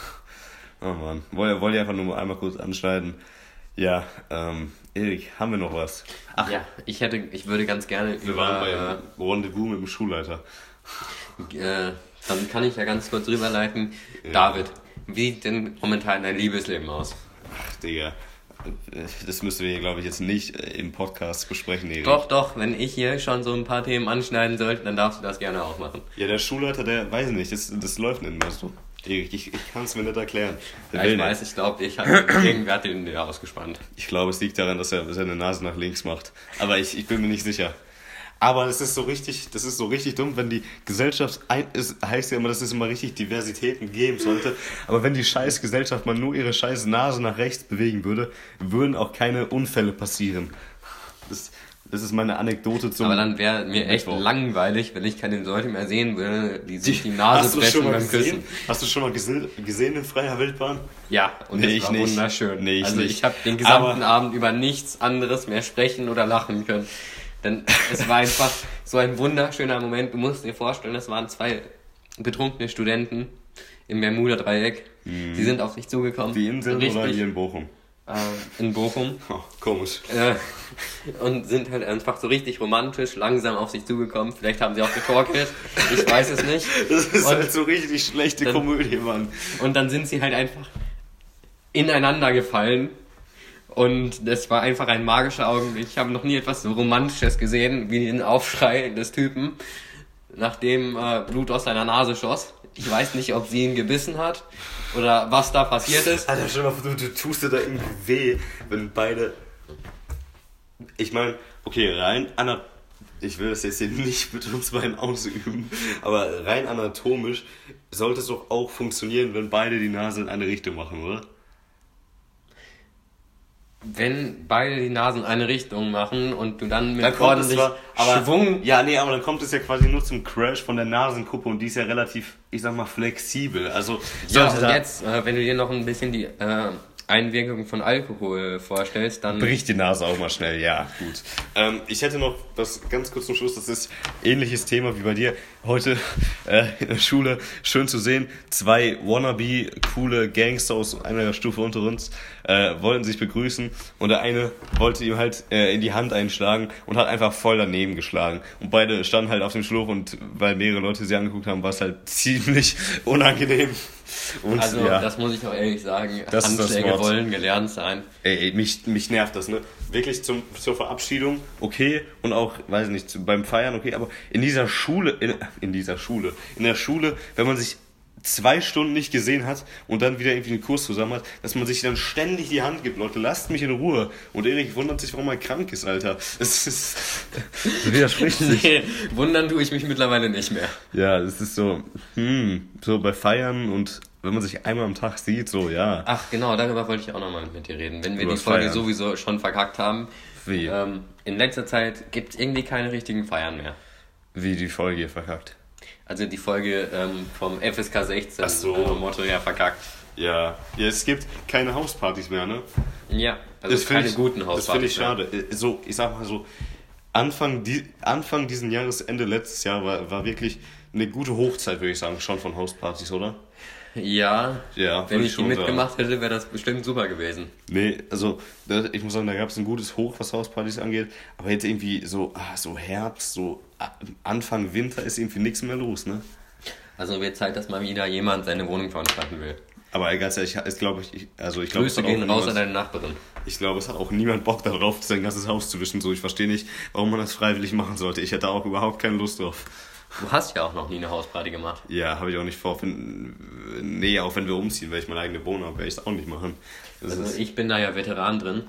Oh Mann. Wollte, wollte ich einfach nur mal einmal kurz anschneiden. Ja, ähm, Erik, haben wir noch was? Ach, Ja, ich hätte, ich würde ganz gerne wir waren bei über, einem Rendezvous mit dem Schulleiter. äh, äh, dann kann ich ja ganz kurz rüberleiten. David, wie sieht denn momentan dein Liebesleben aus? Ach, Digga. Das müssen wir hier, glaube ich, jetzt nicht äh, im Podcast besprechen, Erik. Doch, doch, wenn ich hier schon so ein paar Themen anschneiden sollte, dann darfst du das gerne auch machen. Ja, der Schulleiter, der weiß nicht, das, das läuft nicht, weißt du? Erik, ich, ich kann es mir nicht erklären. Ja, ich nicht. weiß, ich glaube, ich habe irgendwer hat den dir ausgespannt. Ich glaube, es liegt daran, dass er seine Nase nach links macht. Aber ich, ich bin mir nicht sicher. Aber es ist so richtig, das ist so richtig dumm, wenn die Gesellschaft ein, es heißt ja immer, dass es immer richtig Diversitäten geben sollte. Aber wenn die scheiß Gesellschaft mal nur ihre scheiß Nase nach rechts bewegen würde, würden auch keine Unfälle passieren. Das, das ist meine Anekdote zum. Aber dann wäre mir echt Mittwoch. langweilig, wenn ich keine Leute mehr sehen würde, die sich die Nase Hast du das schon brechen mal beim gesehen? Küssen. Hast du schon mal gesehen, gesehen in freier Wildbahn? Ja, und Nee, das ich war nicht. wunderschön. Nee, ich also nicht. ich habe den gesamten Aber- Abend über nichts anderes mehr sprechen oder lachen können. Denn es war einfach so ein wunderschöner Moment. Du musst dir vorstellen, es waren zwei betrunkene Studenten im Bermuda-Dreieck. Die sind auf sich zugekommen. Mhm. Die Inseln richtig, oder hier in Bochum? äh, in Bochum. Oh, komisch. Äh, und sind halt einfach so richtig romantisch langsam auf sich zugekommen. Vielleicht haben sie auch getorkelt. Ich weiß es nicht. Das ist Und- halt so richtig schlechte dann- Komödie, Mann. Und dann sind sie halt einfach ineinander gefallen. Und das war einfach ein magischer Augenblick. Ich habe noch nie etwas so Romantisches gesehen wie den Aufschrei des Typen, nachdem äh, Blut aus seiner Nase schoss. Ich weiß nicht, ob sie ihn gebissen hat oder was da passiert ist. Alter, stell mal du, du tust dir da irgendwie weh, wenn beide. Ich meine, okay, rein ana ich will das jetzt hier nicht mit uns beiden ausüben, aber rein anatomisch sollte es doch auch funktionieren, wenn beide die Nase in eine Richtung machen, oder? Wenn beide die Nasen in eine Richtung machen und du dann mit Dann ordentlich zwar, aber Schwung ja, nee, aber dann kommt es ja quasi nur zum Crash von der Nasenkuppe und die ist ja relativ, ich sag mal, flexibel. Also Ja, da jetzt, äh, wenn du dir noch ein bisschen die äh, Einwirkung von Alkohol vorstellst, dann bricht die Nase auch mal schnell. Ja, gut. Ähm, ich hätte noch was ganz kurz zum Schluss. Das ist ähnliches Thema wie bei dir heute äh, in der Schule. Schön zu sehen. Zwei wannabe coole Gangster aus einer Stufe unter uns äh, wollten sich begrüßen und der eine wollte ihm halt äh, in die Hand einschlagen und hat einfach voll daneben geschlagen. Und beide standen halt auf dem Schlauch und weil mehrere Leute sie angeguckt haben, war es halt ziemlich unangenehm. Und, Also, ja. das muss ich auch ehrlich sagen. Das Handschläge wollen gelernt sein. Ey, ey mich, mich nervt das, ne? Wirklich zum, zur Verabschiedung, okay, und auch, weiß ich nicht, beim Feiern, okay, aber in dieser Schule, in, in dieser Schule, in der Schule, wenn man sich zwei Stunden nicht gesehen hat und dann wieder irgendwie einen Kurs zusammen hat, dass man sich dann ständig die Hand gibt, Leute, lasst mich in Ruhe. Und Erik wundert sich, warum er krank ist, Alter. Es ist, das widerspricht sich. Nee, wundern tue ich mich mittlerweile nicht mehr. Ja, es ist so, hm, so bei Feiern und wenn man sich einmal am Tag sieht, so, ja. Ach genau, darüber wollte ich auch nochmal mit dir reden. Wenn wir Über die Folge Feiern. sowieso schon verkackt haben, Wie? ähm, in letzter Zeit gibt es irgendwie keine richtigen Feiern mehr. Wie die Folge verkackt. Also die Folge ähm, vom FSK 16 Ach so. äh, Motto ja verkackt. Ja. ja, es gibt keine Hauspartys mehr, ne? Ja, also find keine ich, guten Das finde ich Hauspartys schade. Äh, So, ich sag mal so, Anfang, die, Anfang diesen Jahres, Ende letztes Jahr war, war wirklich eine gute Hochzeit, würde ich sagen, schon von Hauspartys, oder? Ja, Ja, wenn ich die schon mitgemacht hätte, wäre das bestimmt super gewesen. Nee, also ich muss sagen, da gab es ein gutes Hoch, was Hauspartys angeht. Aber jetzt irgendwie so, ah, so Herbst, so ah, Anfang Winter ist irgendwie nichts mehr los, ne? Also wird Zeit, dass mal wieder jemand seine Wohnung veranstalten will. Aber ganz ehrlich, ich glaube, ich, also ich glaube, es Grüße hat auch gehen raus an niemand- deine Nachbarin. Ich glaube, es hat auch niemand Bock darauf, sein ganzes Haus zu wischen. So, ich verstehe nicht, warum man das freiwillig machen sollte. Ich hätte auch überhaupt keine Lust drauf. Du hast ja auch noch nie eine Hausparty gemacht. Ja, habe ich auch nicht vor. Wenn, nee, auch wenn wir umziehen, weil ich meine eigene Wohnung habe, werde ich es auch nicht machen. Das Also ich bin da ja Veteran drin.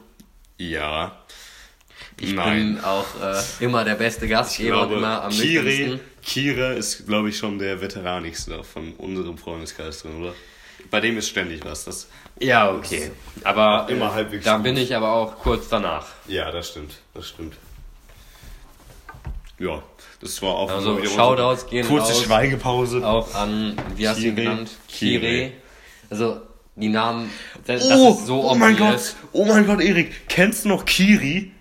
ja. Ich Nein. bin auch äh, immer der beste Gastgeber und glaube, immer am Kire, nüchternsten. Kire ist, glaube ich, schon der veteranigste von unserem Freundeskreis drin, oder? Bei dem ist ständig was. Das, Ja, okay. Aber Immer äh, halbwegs da gut. bin ich aber auch kurz danach. ja, das stimmt. Das stimmt. Ja, das war auch Also, Shoutouts gehen kurze raus. Schweigepause. Auch an, wie hast du ihn genannt? Kire. Kire. Also, die Namen, das, das oh, ist so oh mein. Gott, oh mein Gott, Erik, kennst du noch Kiri?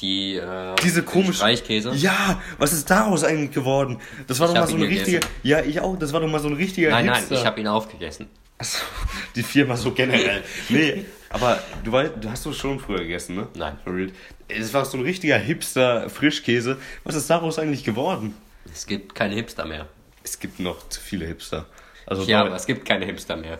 Die, äh, Diese komische. Streichkäse. Ja, was ist daraus eigentlich geworden? Das war Ich doch mal so ein richtiger. Ja, ich auch. Das war doch mal so ein richtiger Nein, nein, Hipster. ich habe ihn aufgegessen. Achso, die Firma so generell. Nee, aber du weißt, du hast doch schon früher gegessen, ne? Nein. For real. Es war so ein richtiger Hipster Frischkäse. Was ist daraus eigentlich geworden? Es gibt keine Hipster mehr. Es gibt noch zu viele Hipster. Also Ja, aber es gibt keine Hipster mehr.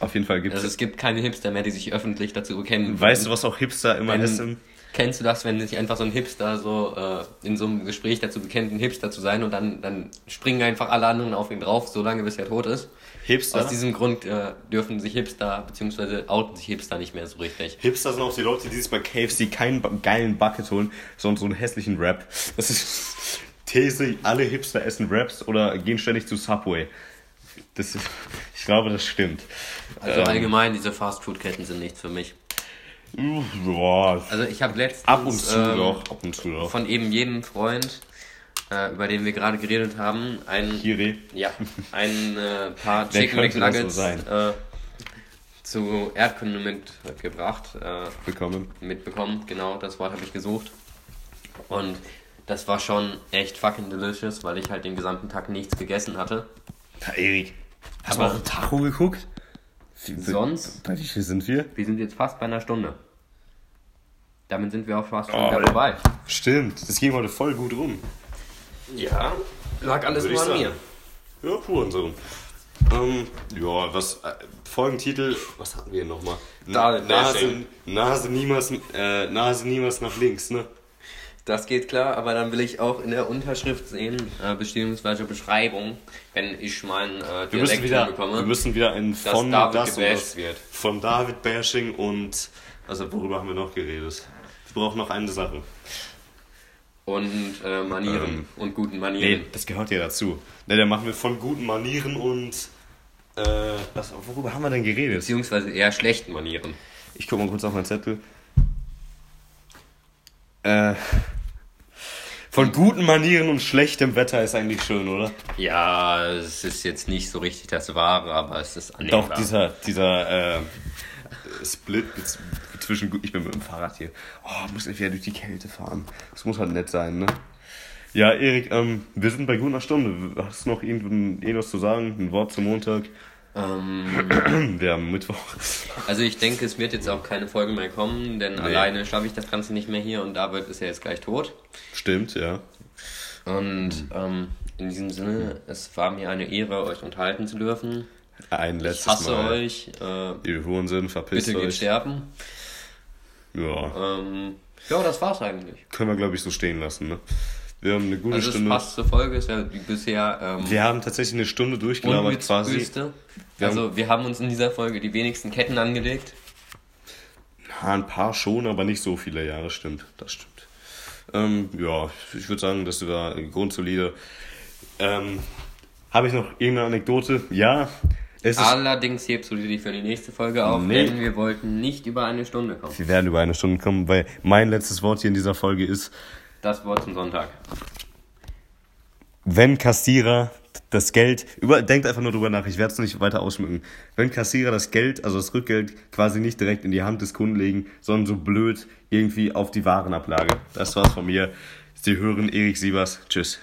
auf jeden Fall gibt Also es. es gibt keine Hipster mehr, die sich öffentlich dazu bekennen. Weißt du, was auch Hipster immer Wenn- essen? Kennst du das, wenn sich einfach so ein Hipster so äh, in so einem Gespräch dazu bekennt, ein Hipster zu sein und dann, dann springen einfach alle anderen auf ihn drauf, solange bis er tot ist? Hipster? Aus diesem Grund äh, dürfen sich Hipster, beziehungsweise outen sich Hipster nicht mehr so richtig. Hipster sind auch die Leute, die sich bei KFC keinen geilen Bucket holen, sondern so einen hässlichen Wrap. Das ist These, alle Hipster essen Wraps oder gehen ständig zu Subway. Das ist, ich glaube, das stimmt. Also Ähm, allgemein, diese Fastfood-Ketten sind nichts für mich. Boah, Also ich habe letztens ab und zu ähm, doch, ab und zu doch. von eben jedem Freund, äh, über den wir gerade geredet haben, ein, Kiri. ja, ein äh, paar Chicken so McNuggets sein? äh, zu Erdkunde mitgebracht, äh, bekommen. mitbekommen. Genau, das Wort habe ich gesucht. Und das war schon echt fucking delicious, weil ich halt den gesamten Tag nichts gegessen hatte. Ja, Erik, hast du auch ein Tacho geguckt? Sonst? Bei wie viel sind wir? Wir sind jetzt fast bei einer Stunde. Damit sind wir auch fast schon Oh, wieder vorbei. Stimmt, das ging heute voll gut rum. Ja, lag alles nur an sagen. mir. Ja, so. Ähm, ja, was, äh, Folgentitel, was hatten wir hier nochmal? David Nase. Nase, niemals, äh, Nase niemals nach links, ne? Das geht klar, aber dann will ich auch in der Unterschrift sehen, äh, beziehungsweise Beschreibung, wenn ich meinen äh, Wir müssen Dialekt wieder, bekomme, wir müssen wieder ein von David das das, wird. von David Bashing und, also worüber haben wir noch geredet? Wir brauchen noch eine Sache. Und äh, Manieren Ähm, und guten Manieren. Nee, das gehört ja dazu. Ne, dann machen wir von guten Manieren und, äh, was, worüber haben wir denn geredet? Beziehungsweise eher schlechten Manieren. Ich guck mal kurz auf meinen Zettel. Äh, von guten Manieren und schlechtem Wetter ist eigentlich schön, oder? Ja, es ist jetzt nicht so richtig das Wahre, aber es ist annehmbar. Doch, dieser, dieser äh, Split zwischen. Ich bin mit dem Fahrrad hier. Oh, muss ich wieder durch die Kälte fahren. Das muss halt nett sein, ne? Ja, Erik, ähm, wir sind bei guter Stunde. Hast du noch irgend- irgendwas zu sagen? Ein Wort zum Montag? Ähm, Wir haben Mittwoch. also ich denke, es wird jetzt auch keine Folge mehr kommen, denn alleine schaffe ich das Ganze nicht mehr hier und David ist ja jetzt gleich tot. Stimmt, ja. Und ähm, in diesem Sinne, es war mir eine Ehre, euch unterhalten zu dürfen. Ein Ich letztes hasse Mal. euch. Äh, Ihr Hurensohn, verpisst bitte geht euch. sterben. Ja, Ähm, ja, das war's eigentlich. können wir glaube ich so stehen lassen. Ne? Wir haben eine gute Also es Stunde. passt zur Folge, wäre wie bisher ähm, Wir haben tatsächlich eine Stunde durchgelabert quasi. Wir haben- Also wir haben uns in dieser Folge die wenigsten Ketten angelegt. Ja, ein paar schon, aber nicht so viele. Ja, das stimmt. Das stimmt. Ähm, ja, ich würde sagen, das war grundsolide. Ähm, Habe ich noch irgendeine Anekdote? Ja. Ist, Allerdings hebst du die für die nächste Folge auf, Nee. denn wir wollten nicht über eine Stunde kommen. wir werden über eine Stunde kommen, weil mein letztes Wort hier in dieser Folge ist, Das Wort zum Sonntag. wenn Kassierer das Geld, über, denkt einfach nur drüber nach, ich werde es nicht weiter ausschmücken. Wenn Kassierer das Geld, also das Rückgeld, quasi nicht direkt in die Hand des Kunden legen, sondern so blöd irgendwie auf die Warenablage. Das war's von mir. Sie hören Erik Sievers. Tschüss.